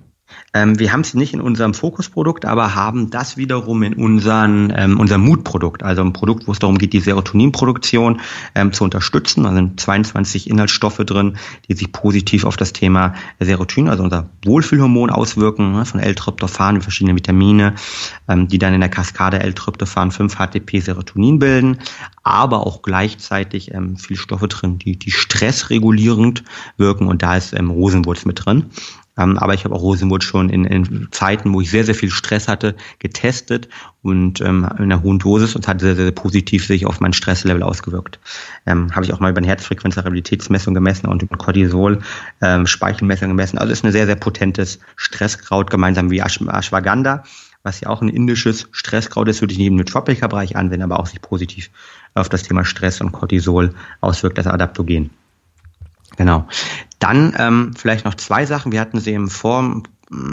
Ähm, wir haben es nicht in unserem Fokusprodukt, aber haben das wiederum in unseren, ähm, unserem Mutprodukt, also ein Produkt, wo es darum geht, die Serotoninproduktion ähm, zu unterstützen. Da sind 22 Inhaltsstoffe drin, die sich positiv auf das Thema Serotonin, also unser Wohlfühlhormon auswirken, ne, von L-Tryptophan, verschiedene Vitamine, ähm, die dann in der Kaskade L-Tryptophan 5-HTP Serotonin bilden, aber auch gleichzeitig ähm, viele Stoffe drin, die, die stressregulierend wirken und da ist ähm, Rosenwurz mit drin. Ähm, aber ich habe auch Rosenwood schon in, in Zeiten, wo ich sehr, sehr viel Stress hatte, getestet und ähm, in einer hohen Dosis und hat sehr, sehr positiv sich auf mein Stresslevel ausgewirkt. Ähm, habe ich auch mal über eine Herzfrequenzvariabilitätsmessung gemessen und über Cortisol ähm, Speichelmessung gemessen. Also ist ein sehr, sehr potentes Stresskraut, gemeinsam wie Ash Ashwagandha, was ja auch ein indisches Stresskraut ist, würde ich neben dem Tropica-Bereich anwenden, aber auch sich positiv auf das Thema Stress und Cortisol auswirkt, das Adaptogen. Genau. Dann ähm, vielleicht noch zwei Sachen. Wir hatten sie im Vor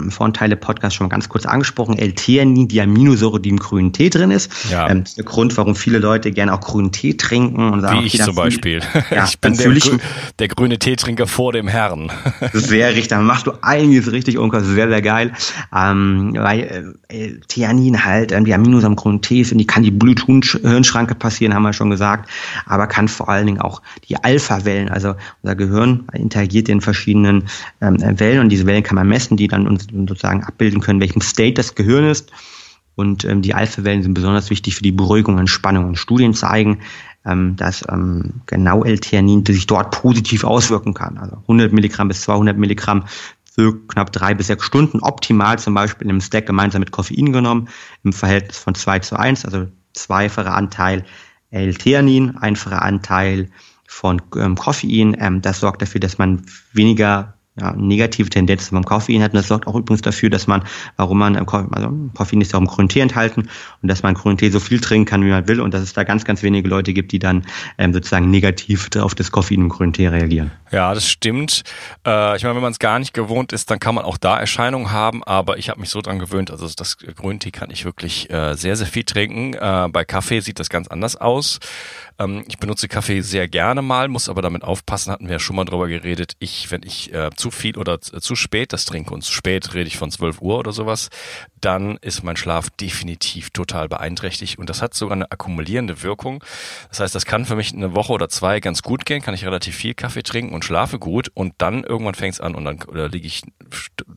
vorhin Teile Podcast schon mal ganz kurz angesprochen, L-Theanin, die Aminosäure, die im grünen Tee drin ist. Ja. Ähm, das ist der Grund, warum viele Leute gerne auch grünen Tee trinken und sagen, Wie ich zum Beispiel. Ja, ich bin der, grü der, grüne Teetrinker vor dem Herrn. sehr richtig, dann machst du einiges richtig, Unker, sehr, sehr geil. Ähm, weil äh, Theanin halt, äh, die Aminosäuren im grünen Tee sind, die kann die Bluthirnschranke passieren, haben wir schon gesagt, aber kann vor allen Dingen auch die Alpha-Wellen, also unser Gehirn interagiert in verschiedenen ähm, Wellen und diese Wellen kann man messen, die dann und sozusagen abbilden können, welchem State das Gehirn ist. Und ähm, die Alpha-Wellen sind besonders wichtig für die Beruhigung und Entspannung. Und Studien zeigen, ähm, dass ähm, genau L-Theanin sich dort positiv auswirken kann. Also 100 Milligramm bis 200 Milligramm für knapp drei bis sechs Stunden, optimal zum Beispiel in einem Stack gemeinsam mit Koffein genommen, im Verhältnis von 2 zu 1, also zweifacher Anteil L-Theanin, einfacher Anteil von ähm, Koffein. Ähm, das sorgt dafür, dass man weniger ja, negative Tendenzen beim Koffein hat. Und das sorgt auch übrigens dafür, dass man, warum man, also Koffein ist ja auch im grünen Tee enthalten und dass man grünen Tee so viel trinken kann, wie man will und dass es da ganz, ganz wenige Leute gibt, die dann ähm, sozusagen negativ auf das Koffein im grünen Tee reagieren. Ja, das stimmt. Äh, ich meine, wenn man es gar nicht gewohnt ist, dann kann man auch da Erscheinungen haben, aber ich habe mich so dran gewöhnt, also das Grüntee kann ich wirklich äh, sehr, sehr viel trinken. Äh, bei Kaffee sieht das ganz anders aus. Ähm, ich benutze Kaffee sehr gerne mal, muss aber damit aufpassen, hatten wir ja schon mal drüber geredet. Ich, wenn ich äh, zu viel oder zu spät das trinke und zu spät rede ich von 12 Uhr oder sowas, dann ist mein Schlaf definitiv total beeinträchtigt und das hat sogar eine akkumulierende Wirkung. Das heißt, das kann für mich eine Woche oder zwei ganz gut gehen, kann ich relativ viel Kaffee trinken und schlafe gut und dann irgendwann fängt es an und dann oder liege ich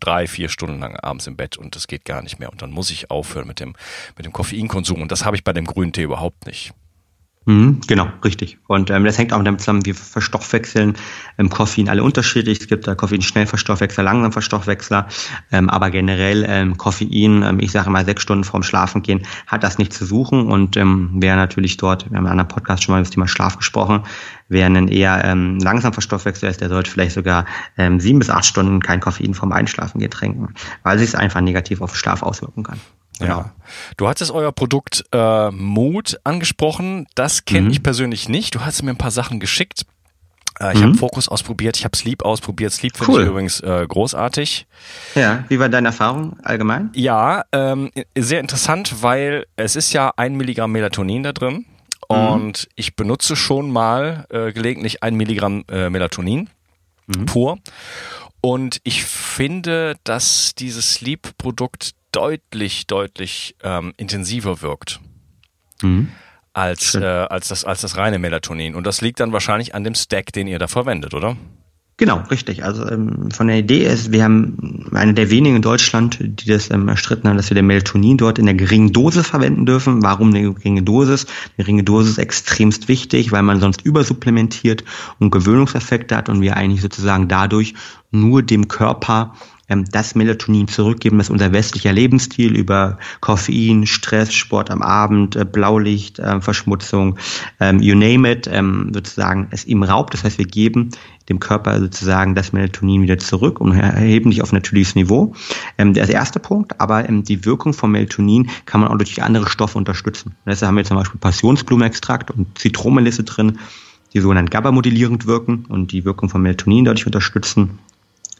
drei, vier Stunden lang abends im Bett und das geht gar nicht mehr und dann muss ich aufhören mit dem, mit dem Koffeinkonsum und das habe ich bei dem grünen Tee überhaupt nicht. Mhm, genau, richtig. Und ähm, das hängt auch damit zusammen, wir verstoffwechseln ähm, Koffein alle unterschiedlich. Es gibt da Koffein-Schnellverstoffwechsler, Langsamverstoffwechsler, ähm, aber generell ähm, Koffein, ähm, ich sage mal sechs Stunden vorm Schlafen gehen, hat das nicht zu suchen und ähm, wer natürlich dort, wir haben in einem Podcast schon mal über das Thema Schlaf gesprochen, wer einen eher ähm, langsam Verstoffwechsel ist, der sollte vielleicht sogar ähm, sieben bis acht Stunden kein Koffein vorm Einschlafen gehen trinken, weil sich einfach negativ auf Schlaf auswirken kann. Genau. Ja. Du hattest euer Produkt äh, Mood angesprochen. Das kenne mhm. ich persönlich nicht. Du hast mir ein paar Sachen geschickt. Äh, ich mhm. habe Fokus ausprobiert, ich habe Sleep ausprobiert. Sleep finde cool. ich übrigens äh, großartig. Ja, wie war deine Erfahrung allgemein? Ja, ähm, sehr interessant, weil es ist ja ein Milligramm Melatonin da drin. Mhm. Und ich benutze schon mal äh, gelegentlich ein Milligramm äh, Melatonin mhm. pur. Und ich finde, dass dieses Sleep-Produkt deutlich, deutlich ähm, intensiver wirkt. Mhm. Als, äh, als, das, als das reine Melatonin. Und das liegt dann wahrscheinlich an dem Stack, den ihr da verwendet, oder? Genau, richtig. Also ähm, von der Idee ist, wir haben eine der wenigen in Deutschland, die das ähm, erstritten haben, dass wir den Melatonin dort in der geringen Dosis verwenden dürfen. Warum eine geringe Dosis? Eine geringe Dosis ist extremst wichtig, weil man sonst übersupplementiert und Gewöhnungseffekte hat und wir eigentlich sozusagen dadurch nur dem Körper ähm, das Melatonin zurückgeben, das unser westlicher Lebensstil über Koffein, Stress, Sport am Abend, äh, Blaulicht, äh, Verschmutzung, ähm, you name it, ähm, sozusagen es ihm raubt. Das heißt, wir geben dem Körper sozusagen das Melatonin wieder zurück und erheben dich auf natürliches Niveau. Ähm, der erste Punkt, aber ähm, die Wirkung von Melatonin kann man auch durch andere Stoffe unterstützen. Deshalb haben wir zum Beispiel Passionsblumenextrakt und Zitronenmelisse drin, die sogenannten GABA-modellierend wirken und die Wirkung von Melatonin dadurch unterstützen.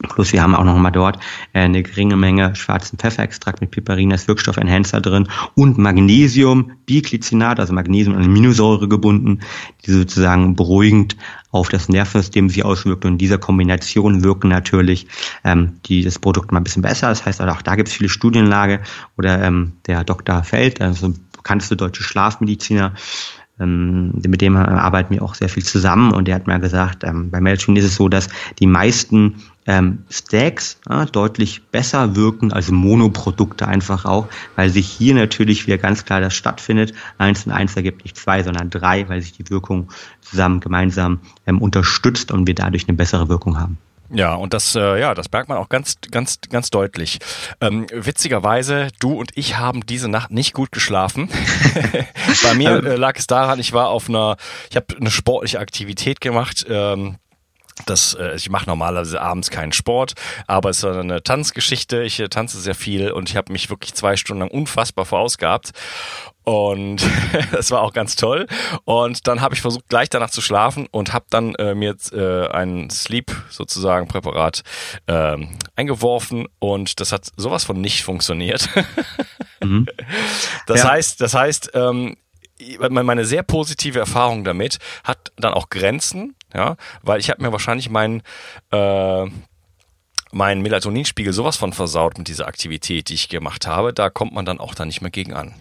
Plus wir haben auch noch mal dort äh, eine geringe Menge schwarzen Pfefferextrakt mit Piperin als Wirkstoff-Enhancer drin und Magnesium, Biglycinat, also Magnesium und Aminosäure gebunden, die sozusagen beruhigend auf das Nervensystem sich auswirkt. Und in dieser Kombination wirken natürlich ähm, die, das Produkt mal ein bisschen besser. Das heißt, auch da gibt es viele Studienlage oder ähm, der Dr. Feld, also bekannteste deutsche Schlafmediziner, ähm, mit dem arbeiten wir auch sehr viel zusammen und der hat mir gesagt, ähm, bei Melatonin ist es so, dass die meisten ähm, Stacks ja, deutlich besser wirken als Monoprodukte einfach auch, weil sich hier natürlich wieder ganz klar das stattfindet. Eins und eins ergibt nicht zwei, sondern drei, weil sich die Wirkung zusammen gemeinsam ähm, unterstützt und wir dadurch eine bessere Wirkung haben. Ja, und das, äh, ja, das merkt man auch ganz, ganz, ganz deutlich. Ähm, witzigerweise, du und ich haben diese Nacht nicht gut geschlafen. Bei mir äh, lag es daran, ich war auf einer, ich habe eine sportliche Aktivität gemacht. Ähm, das, äh, ich mache normalerweise abends keinen Sport, aber es war eine Tanzgeschichte. Ich äh, tanze sehr viel und ich habe mich wirklich zwei Stunden lang unfassbar verausgabt. Und das war auch ganz toll. Und dann habe ich versucht, gleich danach zu schlafen und habe dann äh, mir jetzt äh, ein Sleep sozusagen Präparat äh, eingeworfen und das hat sowas von nicht funktioniert. mhm. Das ja. heißt, das heißt, ähm, meine sehr positive Erfahrung damit hat dann auch Grenzen, ja, weil ich habe mir wahrscheinlich meinen äh, mein Melatoninspiegel sowas von versaut mit dieser Aktivität, die ich gemacht habe, da kommt man dann auch dann nicht mehr gegen an.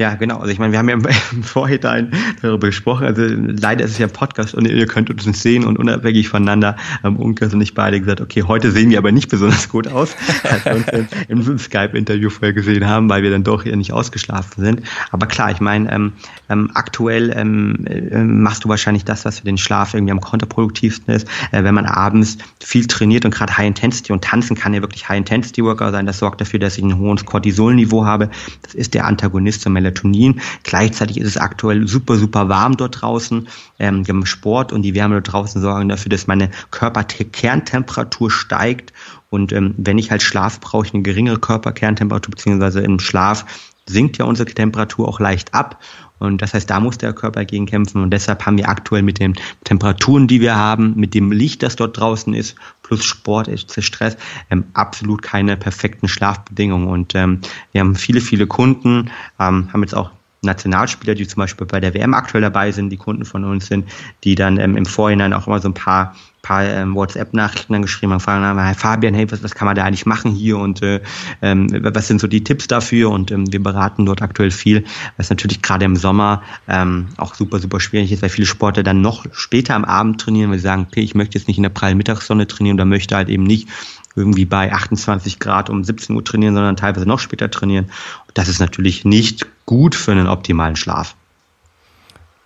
Ja, genau. Also ich meine, wir haben ja im Vorhinein darüber gesprochen. Also leider ist es ja ein Podcast und ihr könnt uns nicht sehen und unabhängig voneinander haben Unkas und ich beide gesagt, okay, heute sehen wir aber nicht besonders gut aus, als wir uns im, im Skype-Interview vorher gesehen haben, weil wir dann doch hier nicht ausgeschlafen sind. Aber klar, ich meine, ähm, ähm, aktuell ähm, äh, machst du wahrscheinlich das, was für den Schlaf irgendwie am kontraproduktivsten ist. Äh, wenn man abends viel trainiert und gerade High Intensity und tanzen kann ja wirklich High Intensity Worker sein, das sorgt dafür, dass ich ein hohes Cortisolniveau habe. Das ist der Antagonist zum Melatonin Melatonin. Gleichzeitig ist es aktuell super, super warm dort draußen. Ähm, wir haben Sport und die Wärme dort draußen sorgen dafür, dass meine Körperkerntemperatur steigt. Und ähm, wenn ich halt Schlaf brauche, ich eine geringere Körperkerntemperatur, beziehungsweise im Schlaf sinkt ja unsere Temperatur auch leicht ab. Und das heißt, da muss der Körper gegen kämpfen. Und deshalb haben wir aktuell mit den Temperaturen, die wir haben, mit dem Licht, das dort draußen ist, plus Sport, Stress, ähm, absolut keine perfekten Schlafbedingungen. Und ähm, wir haben viele, viele Kunden, ähm, haben jetzt auch Nationalspieler, die zum Beispiel bei der WM aktuell dabei sind, die Kunden von uns sind, die dann ähm, im Vorhinein auch immer so ein paar paar ähm, WhatsApp-Nachrichten dann geschrieben haben, fragen, hey Fabian, hey, was, was kann man da eigentlich machen hier und äh, ähm, was sind so die Tipps dafür und ähm, wir beraten dort aktuell viel, was natürlich gerade im Sommer ähm, auch super, super schwierig ist, weil viele Sportler dann noch später am Abend trainieren, weil sie sagen, okay, ich möchte jetzt nicht in der prallen Mittagssonne trainieren oder möchte halt eben nicht irgendwie bei 28 Grad um 17 Uhr trainieren, sondern teilweise noch später trainieren. Das ist natürlich nicht gut für einen optimalen Schlaf.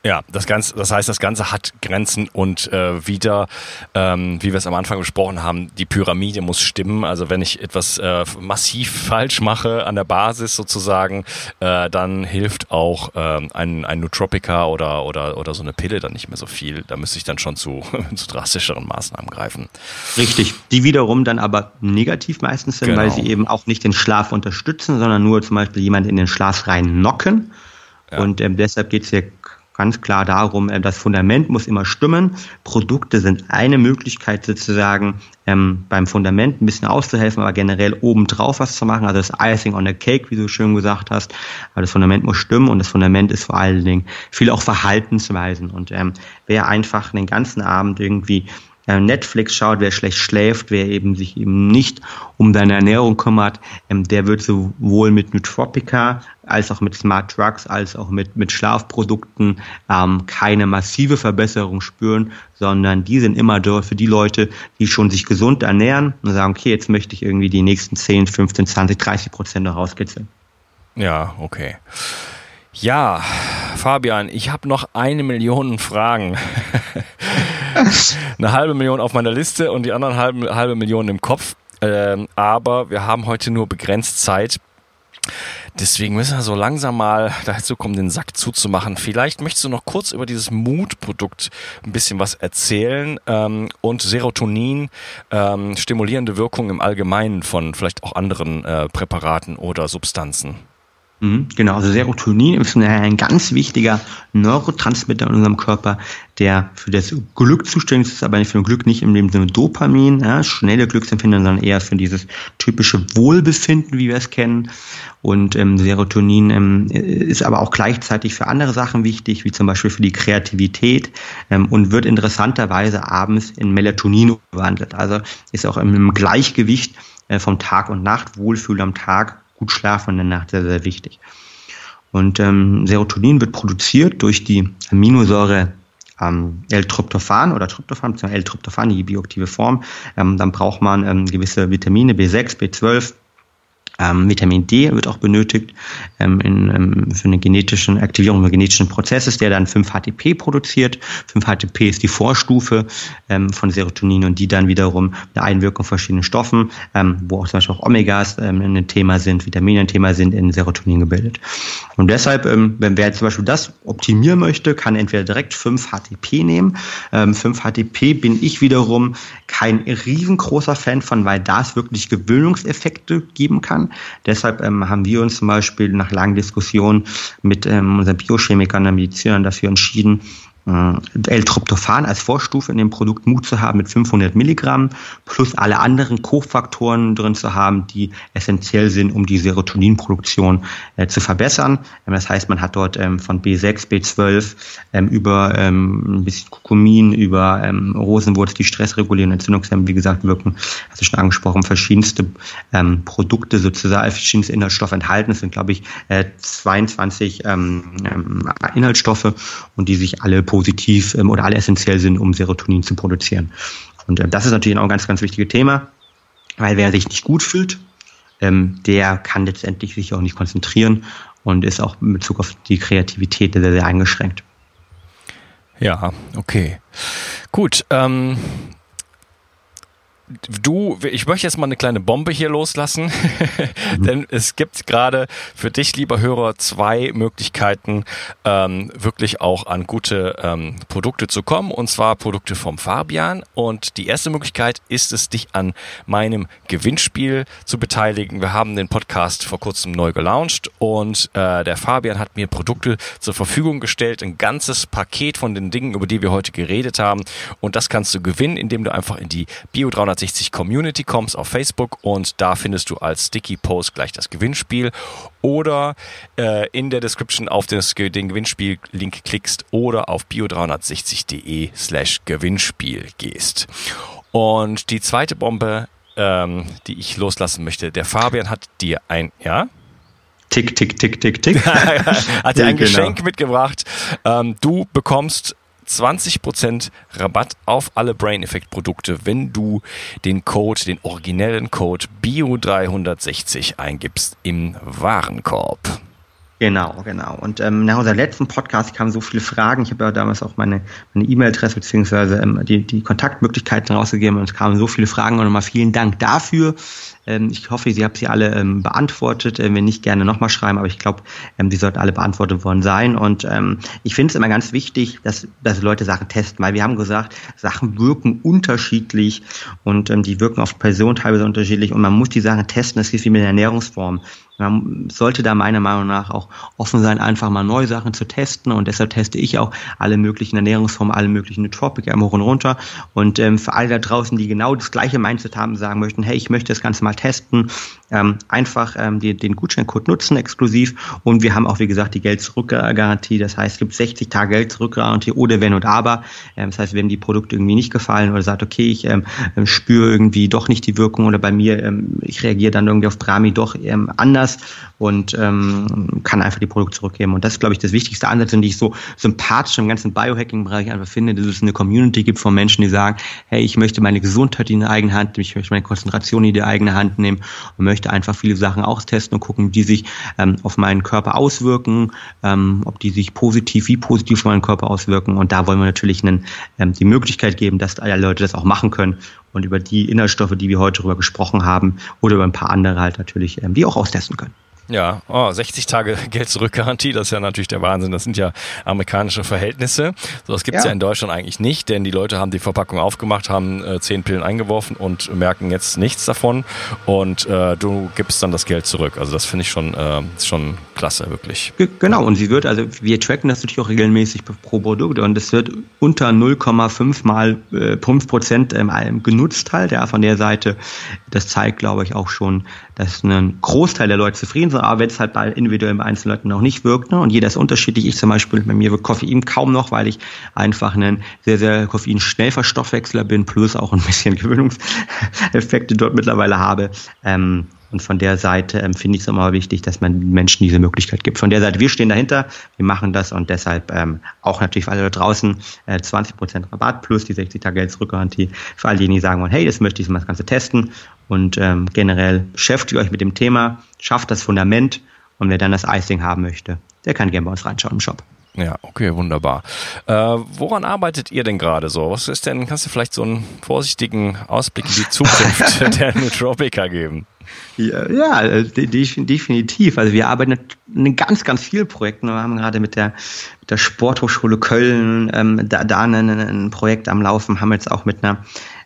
Ja, das Ganze, das heißt, das Ganze hat Grenzen und äh, wieder, ähm, wie wir es am Anfang besprochen haben, die Pyramide muss stimmen. Also wenn ich etwas äh, massiv falsch mache an der Basis sozusagen, äh, dann hilft auch äh, ein, ein Nootropica oder, oder, oder so eine Pille dann nicht mehr so viel. Da müsste ich dann schon zu, zu drastischeren Maßnahmen greifen. Richtig, die wiederum dann aber negativ meistens sind, genau. weil sie eben auch nicht den Schlaf unterstützen, sondern nur zum Beispiel jemand in den Schlaf rein knocken. Ja. Und ähm, deshalb geht es hier ganz klar darum, äh, das Fundament muss immer stimmen. Produkte sind eine Möglichkeit sozusagen ähm, beim Fundament ein bisschen auszuhelfen, aber generell obendrauf was zu machen, also das Icing on the Cake, wie du schön gesagt hast. Aber das Fundament muss stimmen und das Fundament ist vor allen Dingen viel auch Verhaltensweisen. Und ähm, wer einfach den ganzen Abend irgendwie Netflix schaut, wer schlecht schläft, wer eben sich eben nicht um seine Ernährung kümmert, ähm, der wird sowohl mit Nootropica als auch mit Smart Drugs als auch mit, mit Schlafprodukten ähm, keine massive Verbesserung spüren, sondern die sind immer für die Leute, die schon sich gesund ernähren und sagen, okay, jetzt möchte ich irgendwie die nächsten 10, 15, 20, 30 Prozent noch rauskitzeln. Ja, okay. Ja, Fabian, ich habe noch eine Million Fragen. eine halbe Million auf meiner Liste und die anderen halbe, halbe Million im Kopf. Ähm, aber wir haben heute nur begrenzt Zeit. Deswegen müssen wir so langsam mal dazu kommen, den Sack zuzumachen. Vielleicht möchtest du noch kurz über dieses Mutprodukt ein bisschen was erzählen ähm, und Serotonin, ähm, stimulierende Wirkung im Allgemeinen von vielleicht auch anderen äh, Präparaten oder Substanzen. Mhm, genau, also Serotonin ist ein ganz wichtiger Neurotransmitter in unserem Körper, der für das Glück zuständig ist, aber nicht für Glück nicht in dem Sinne Dopamin, ja, schnelle Glücksempfinden, sondern eher für dieses typische Wohlbefinden, wie wir es kennen. Und ähm, Serotonin ähm, ist aber auch gleichzeitig für andere Sachen wichtig, wie zum Beispiel für die Kreativität ähm, und wird interessanterweise abends in Melatonin gewandelt. Also ist auch im Gleichgewicht äh, vom Tag und Nacht, Wohlfühl am Tag gut schlafen in der Nacht sehr, sehr wichtig. Und ähm, Serotonin wird produziert durch die Aminosäure ähm, L-Tryptophan oder Tryptophan, beziehungsweise L-Tryptophan, die bioaktive Form. Ähm, dann braucht man ähm, gewisse Vitamine, B6, B12, ähm, Vitamin D wird auch benötigt ähm, in, ähm, für eine genetische Aktivierung des genetischen Prozesses, der dann 5-HTP produziert. 5-HTP ist die Vorstufe ähm, von Serotonin und die dann wiederum eine Einwirkung von verschiedenen Stoffen, ähm, wo auch zum Beispiel auch Omegas ähm, ein Thema sind, Vitamine ein Thema sind, in Serotonin gebildet. Und deshalb, wenn wer zum Beispiel das optimieren möchte, kann entweder direkt 5-HTP nehmen. Ähm, 5-HTP bin ich wiederum kein riesengroßer Fan von, weil das wirklich Gewöhnungseffekte geben kann. Deshalb ähm, haben wir uns zum Beispiel nach langen Diskussionen mit ähm, unseren Biochemikern und Medizinern dafür entschieden, L-Tryptophan als Vorstufe in dem Produkt Mut zu haben mit 500 Milligramm plus alle anderen Kofaktoren drin zu haben, die essentiell sind, um die Serotoninproduktion äh, zu verbessern. Ähm, das heißt, man hat dort ähm, von B6, B12 ähm, über ähm, ein bisschen Kurkumin, über ähm, Rosenwurz, die stressregulierenden Entzündungshemmen, wie gesagt, wirken, hast du schon angesprochen, verschiedenste ähm, Produkte sozusagen, verschiedenste Inhaltsstoffe enthalten. Es sind, glaube ich, äh, 22 Inhaltsstoffe und die sich alle positiv ähm, oder alle essentiell sind, um Serotonin zu produzieren. Und äh, das ist natürlich auch ein ganz, ganz wichtiges Thema, weil wer sich nicht gut fühlt, ähm, der kann letztendlich sich auch nicht konzentrieren und ist auch in Bezug auf die Kreativität sehr, sehr eingeschränkt. Ja, okay. Gut, ähm, Du, ich möchte jetzt mal eine kleine Bombe hier loslassen, denn es gibt gerade für dich, lieber Hörer, zwei Möglichkeiten, ähm, wirklich auch an gute ähm, Produkte zu kommen, und zwar Produkte vom Fabian. Und die erste Möglichkeit ist es, dich an meinem Gewinnspiel zu beteiligen. Wir haben den Podcast vor kurzem neu gelauncht und äh, der Fabian hat mir Produkte zur Verfügung gestellt, ein ganzes Paket von den Dingen, über die wir heute geredet haben. Und das kannst du gewinnen, indem du einfach in die Bio 300 360 Community kommst auf Facebook und da findest du als Sticky Post gleich das Gewinnspiel oder äh, in der Description auf das, den Gewinnspiel-Link klickst oder auf bio360.de slash Gewinnspiel gehst. Und die zweite Bombe, ähm, die ich loslassen möchte, der Fabian hat dir ein, ja? Tick, tick, tick, tick, tick. hat dir ein genau. Geschenk mitgebracht. Ähm, du bekommst 20% Rabatt auf alle Brain Effect Produkte, wenn du den Code, den originellen Code BIO360 eingibst im Warenkorb. Genau, genau. Und ähm, nach unserem letzten Podcast kamen so viele Fragen. Ich habe ja damals auch meine E-Mail-Adresse beziehungsweise ähm, die, die Kontaktmöglichkeiten rausgegeben und es kamen so viele Fragen und nochmal vielen Dank dafür. Ähm, ich hoffe, Sie haben sie alle ähm, beantwortet. Ähm, wenn nicht, gerne nochmal schreiben, aber ich glaube, ähm, die sollten alle beantwortet worden sein. Und ich finde es immer ganz wichtig, dass, dass Leute Sachen testen, weil wir haben gesagt, Sachen wirken unterschiedlich und die wirken auf Personen teilweise unterschiedlich und man muss die Sachen testen. Das ist wie mit der Ernährungsform. Man sollte da meiner Meinung nach auch offen sein, einfach mal neue Sachen zu testen und deshalb teste ich auch alle möglichen Ernährungsformen, alle möglichen Nootropica immer hoch und runter und ähm, für alle da draußen, die genau das gleiche Mindset haben, sagen möchten, hey, ich möchte das Ganze mal mal testen. Ähm, einfach ähm, die, den Gutscheincode nutzen, exklusiv. Und wir haben auch, wie gesagt, die Geld-Zurück-Garantie. Das heißt, es gibt 60 Tage Geld-Zurück-Garantie oder wenn und aber. Ähm, das heißt, wenn die Produkte irgendwie nicht gefallen oder sagt, okay, ich ähm, ähm, spüre irgendwie doch nicht die Wirkung oder bei mir, ähm, ich reagiere dann irgendwie auf Brami doch ähm, anders und ähm, kann einfach die Produkte zurückgeben. Und das ist, glaube ich, das wichtigste Ansatz, den ich so sympathisch im ganzen Biohacking-Bereich einfach finde, dass es eine Community gibt von Menschen, die sagen, hey, ich möchte meine Gesundheit in die eigene Hand ich möchte meine Konzentration in die eigene Hand nehmen und möchte einfach viele Sachen austesten und gucken, die sich ähm, auf meinen Körper auswirken, ähm, ob die sich positiv, wie positiv auf meinen Körper auswirken. Und da wollen wir natürlich einen, ähm, die Möglichkeit geben, dass alle Leute das auch machen können und über die Inhaltsstoffe, die wir heute darüber gesprochen haben, oder über ein paar andere halt natürlich, ähm, die auch austesten können. Ja, oh, 60 Tage Geld-Zurück-Garantie, das ist ja natürlich der Wahnsinn. Das sind ja amerikanische Verhältnisse. So das gibt's ja. ja in Deutschland eigentlich nicht, denn die Leute haben die Verpackung aufgemacht, haben äh, zehn Pillen eingeworfen und merken jetzt nichts davon. Und äh, du gibst dann das Geld zurück. Also das finde ich schon, äh, schon klasse, wirklich. Genau, und sie wird, also wir tracken das natürlich auch regelmäßig pro Produkt und es wird unter 0,5 mal äh, 5 Prozent ähm, genutzt halt, ja, von der Seite. Das zeigt, glaube ich, auch schon, dass ein Großteil der Leute zufrieden sind, aber wenn es halt bei individuellen Einzelleuten noch nicht wirkt, ne, und jeder ist unterschiedlich. Ich zum Beispiel, bei mir wirkt Koffein kaum noch, weil ich einfach ein sehr, sehr Koffein-Schnellverstoffwechsler bin, plus auch ein bisschen Gewöhnungseffekte dort mittlerweile habe. Ähm, und von der Seite ähm, finde ich es immer wichtig, dass man Menschen diese Möglichkeit gibt. Von der Seite, wir stehen dahinter, wir machen das und deshalb ähm, auch natürlich für alle da draußen äh, 20% Rabatt plus die 60 Tage Geld-Zurückgarantie für all diejenigen, die sagen wollen, hey, das möchte ich mal das Ganze testen und ähm, generell beschäftigt euch mit dem Thema, schafft das Fundament und wer dann das Icing haben möchte, der kann gerne bei uns reinschauen im Shop. Ja, okay, wunderbar. Äh, woran arbeitet ihr denn gerade so? Was ist denn, kannst du vielleicht so einen vorsichtigen Ausblick in die Zukunft der Nootropica geben? Ja, ja, definitiv. Also wir arbeiten in ganz, ganz vielen Projekten. Wir haben gerade mit der, mit der Sporthochschule Köln ähm, da, da ein, ein Projekt am Laufen, haben jetzt auch mit einer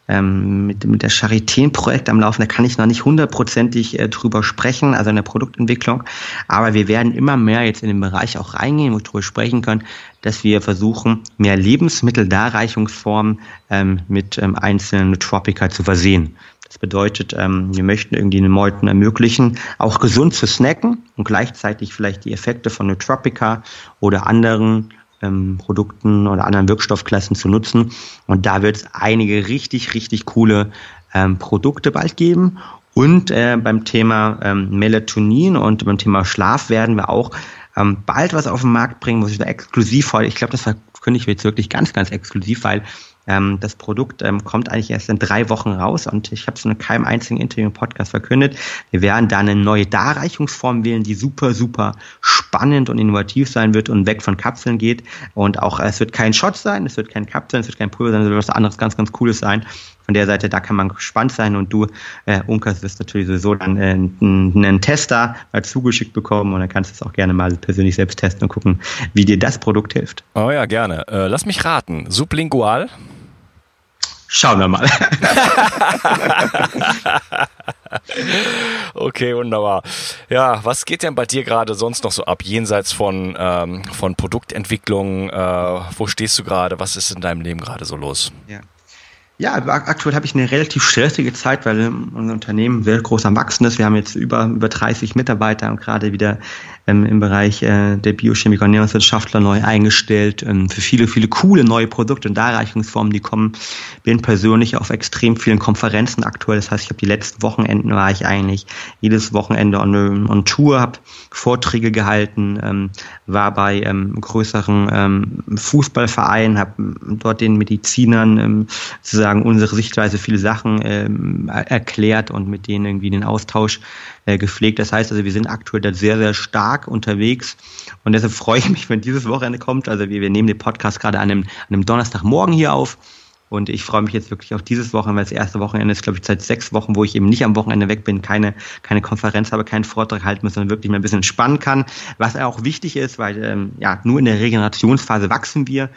ähm, mit, mit der Charité ein Projekt am Laufen, da kann ich noch nicht hundertprozentig äh, drüber sprechen, also in der Produktentwicklung. Aber wir werden immer mehr jetzt in den Bereich auch reingehen, wo wir drüber sprechen können, dass wir versuchen, mehr Lebensmitteldarreichungsformen ähm, mit ähm, einzelnen Nootropica zu versehen. Das bedeutet, ähm, wir möchten irgendwie den Leuten ermöglichen, auch gesund zu snacken und gleichzeitig vielleicht die Effekte von Nootropica oder anderen ähm, Produkten oder anderen Wirkstoffklassen zu nutzen. Und da wird es einige richtig, richtig coole ähm, Produkte bald geben. Und äh, beim Thema ähm, Melatonin und beim Thema Schlaf werden wir auch ähm, bald was auf den Markt bringen, muss ich da exklusiv heute, ich glaube, das verkünde ich jetzt wirklich ganz, ganz exklusiv, weil ähm, das Produkt ähm, kommt eigentlich erst in drei Wochen raus und ich habe es in keinem einzigen Interview im Podcast verkündet. Wir werden da eine neue Darreichungsform wählen, die super, super spannend und innovativ sein wird und weg von Kapseln geht. Und auch es wird kein Shot sein, es wird kein Kapseln, es wird kein Pulver sein, es wird was anderes ganz, ganz Cooles sein. Von der Seite, da kann man gespannt sein und du, äh, Unkas, wirst natürlich sowieso dann äh, einen Tester mal zugeschickt bekommen und dann kannst du es auch gerne mal persönlich selbst testen und gucken, wie dir das Produkt hilft. Oh ja, gerne. Äh, lass mich raten. Sublingual? Schauen wir mal. okay, wunderbar. Ja, was geht denn bei dir gerade sonst noch so ab, jenseits von, ähm, von Produktentwicklung? Äh, wo stehst du gerade? Was ist in deinem Leben gerade so los? Ja. Ja, aktuell habe ich eine relativ stressige Zeit, weil unser Unternehmen sehr groß am Wachsen ist. Wir haben jetzt über, über 30 Mitarbeiter und gerade wieder ähm, im Bereich äh, der Biochemik und Ernährungswissenschaftler neu eingestellt ähm, für viele, viele coole neue Produkte und Darreichungsformen, die kommen. Bin persönlich auf extrem vielen Konferenzen aktuell. Das heißt, ich habe die letzten Wochenenden war ich eigentlich jedes Wochenende on, on Tour, habe Vorträge gehalten, ähm, war bei ähm, größeren ähm, Fußballvereinen, habe dort den Medizinern ähm, sozusagen unsere Sichtweise viele Sachen ähm, erklärt und mit denen irgendwie den Austausch äh, gepflegt. Das heißt also, wir sind aktuell da sehr, sehr stark unterwegs und deshalb freue ich mich, wenn dieses Wochenende kommt. Also wir, wir nehmen den Podcast gerade an einem, an einem Donnerstagmorgen hier auf. Und ich freue mich jetzt wirklich auf dieses Wochenende, weil das erste Wochenende ist, glaube ich, seit sechs Wochen, wo ich eben nicht am Wochenende weg bin, keine, keine Konferenz habe, keinen Vortrag halten muss, sondern wirklich mal ein bisschen entspannen kann. Was auch wichtig ist, weil ähm, ja, nur in der Regenerationsphase wachsen wir.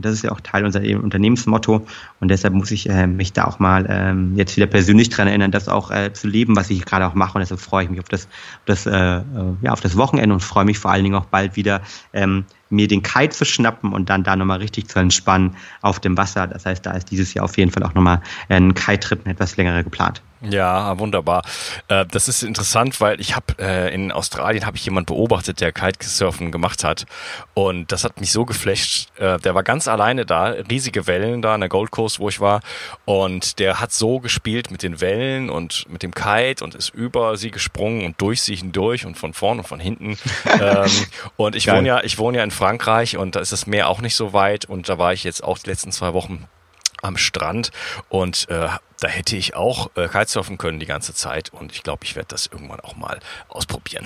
Und das ist ja auch Teil unserer Unternehmensmotto. Und deshalb muss ich äh, mich da auch mal ähm, jetzt wieder persönlich dran erinnern, das auch äh, zu leben, was ich gerade auch mache. Und deshalb freue ich mich auf das, auf das, äh, äh, ja, auf das Wochenende und freue mich vor allen Dingen auch bald wieder, ähm, mir den Kite zu schnappen und dann da nochmal richtig zu entspannen auf dem Wasser. Das heißt, da ist dieses Jahr auf jeden Fall auch nochmal ein Kite-Trip etwas längere geplant. Ja, wunderbar. Äh, das ist interessant, weil ich habe äh, in Australien habe ich jemand beobachtet, der Kitesurfen gemacht hat und das hat mich so geflasht. Äh, der war ganz alleine da, riesige Wellen da an der Gold Coast, wo ich war und der hat so gespielt mit den Wellen und mit dem Kite und ist über sie gesprungen und durch sie hindurch und von vorn und von hinten. ähm, und ich wohne ja, ich wohne ja in Frankreich und da ist das Meer auch nicht so weit und da war ich jetzt auch die letzten zwei Wochen am Strand. Und äh, da hätte ich auch äh, Kitesurfen können die ganze Zeit. Und ich glaube, ich werde das irgendwann auch mal ausprobieren.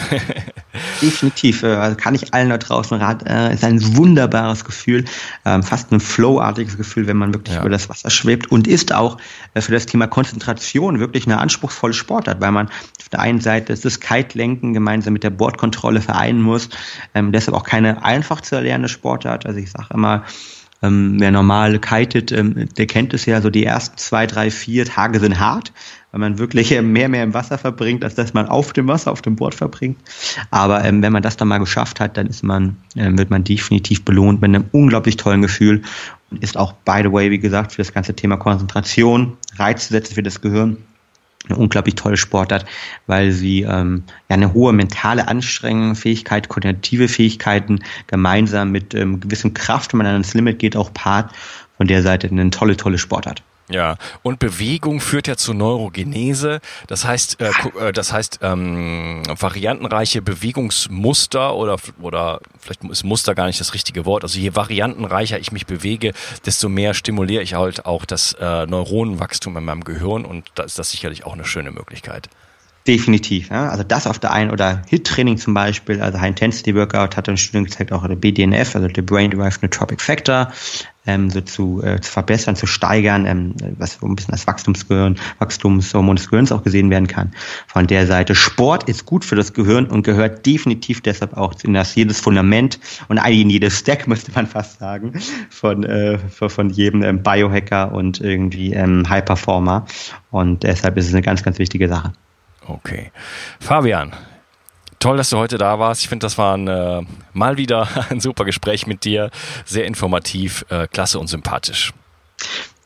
Definitiv, äh, also kann ich allen da draußen raten, äh, ist ein wunderbares Gefühl, ähm, fast ein flowartiges Gefühl, wenn man wirklich ja. über das Wasser schwebt. Und ist auch äh, für das Thema Konzentration wirklich eine anspruchsvolle Sportart, weil man auf der einen Seite das Kite-Lenken gemeinsam mit der Bordkontrolle vereinen muss, ähm, deshalb auch keine einfach zu erlernende Sportart, also ich sage immer, ähm, wer normal kitet, ähm, der kennt es ja, so die ersten zwei, drei, vier Tage sind hart, weil man wirklich äh, mehr, mehr im Wasser verbringt, als dass man auf dem Wasser, auf dem Board verbringt. Aber ähm, wenn man das dann mal geschafft hat, dann ist man, äh, wird man definitiv belohnt mit einem unglaublich tollen Gefühl und ist auch, by the way, wie gesagt, für das ganze Thema Konzentration, Reiz zu setzen für das Gehirn eine unglaublich tolle Sportart, weil sie ähm, ja eine hohe mentale Anstrengung, Fähigkeit, koordinative Fähigkeiten gemeinsam mit ähm, gewissem Kraft, wenn man dann ins Limit geht, auch paart. Von der Seite eine tolle, tolle Sportart. Ja, und Bewegung führt ja zur Neurogenese. Das heißt, äh, äh, das heißt ähm, variantenreiche Bewegungsmuster oder oder vielleicht ist Muster gar nicht das richtige Wort. Also je variantenreicher ich mich bewege, desto mehr stimuliere ich halt auch das äh, Neuronenwachstum in meinem Gehirn und da ist das sicherlich auch eine schöne Möglichkeit. Definitiv. Ja. Also das auf der einen oder HIT-Training zum Beispiel, also High Intensity Workout hat eine Studie gezeigt, auch der BDNF, also der Brain Derived Nootropic Factor, ähm, so zu, äh, zu verbessern, zu steigern, ähm, was so ein bisschen als Wachstumsgehirn, Wachstumshormon des Gehirns auch gesehen werden kann. Von der Seite Sport ist gut für das Gehirn und gehört definitiv deshalb auch in das jedes Fundament und eigentlich in jedes Stack, müsste man fast sagen, von, äh, von jedem ähm, Biohacker und irgendwie ähm, High Performer. Und deshalb ist es eine ganz, ganz wichtige Sache. Okay. Fabian, toll, dass du heute da warst. Ich finde, das war ein, äh, mal wieder ein super Gespräch mit dir. Sehr informativ, äh, klasse und sympathisch.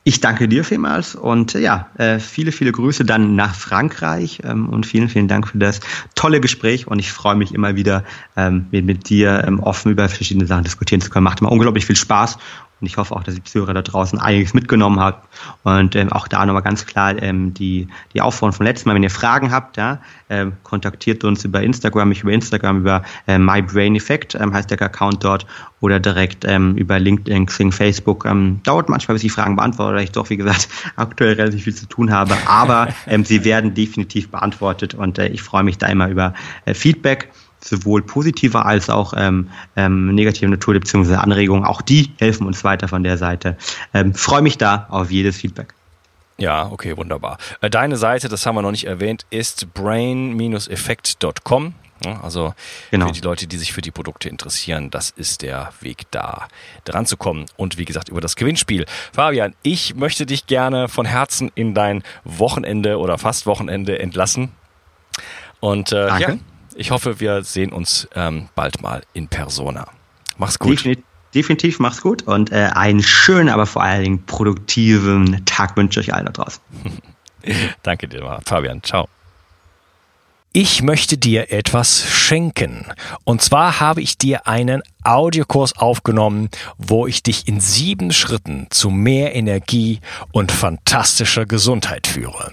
Ich danke dir vielmals und äh, ja, äh, viele, viele Grüße dann nach Frankreich ähm, und vielen, vielen Dank für das tolle Gespräch und ich freue mich immer wieder ähm, mit, mit dir ähm, offen über verschiedene Sachen diskutieren zu können. Macht immer unglaublich viel Spaß und ich hoffe auch, dass die Zuhörer da draußen einiges mitgenommen habt. Und ähm, auch da nochmal ganz klar ähm, die, die Aufforderung vom letzten Mal, wenn ihr Fragen habt, ja, ähm, kontaktiert uns über Instagram, mich über Instagram, über äh, My Brain Effect, ähm, heißt der Account dort, oder direkt ähm, über LinkedIn, Xing, Facebook. Ähm, dauert manchmal, bis ich Fragen beantworte, weil ich doch, wie gesagt, aktuell relativ viel zu tun habe. Aber ähm, sie werden definitiv beantwortet und äh, ich freue mich da immer über äh, Feedback sowohl positive als auch ähm, ähm, negative Natur bzw. Anregungen. Auch die helfen uns weiter von der Seite. Ähm, Freue mich da auf jedes Feedback. Ja, okay, wunderbar. Äh, deine Seite, das haben wir noch nicht erwähnt, ist brain-effekt.com. Also genau. für die Leute, die sich für die Produkte interessieren, das ist der Weg da, dran zu kommen. Und wie gesagt, über das Gewinnspiel. Fabian, ich möchte dich gerne von Herzen in dein Wochenende oder fast Wochenende entlassen. Und äh, ja, ich hoffe, wir sehen uns ähm, bald mal in Persona. Mach's gut. Definitiv, definitiv mach's gut und äh, einen schönen, aber vor allen Dingen produktiven Tag wünsche ich allen da draußen. Danke dir, Fabian. Ciao. Ich möchte dir etwas schenken. Und zwar habe ich dir einen Audiokurs aufgenommen, wo ich dich in sieben Schritten zu mehr Energie und fantastischer Gesundheit führe.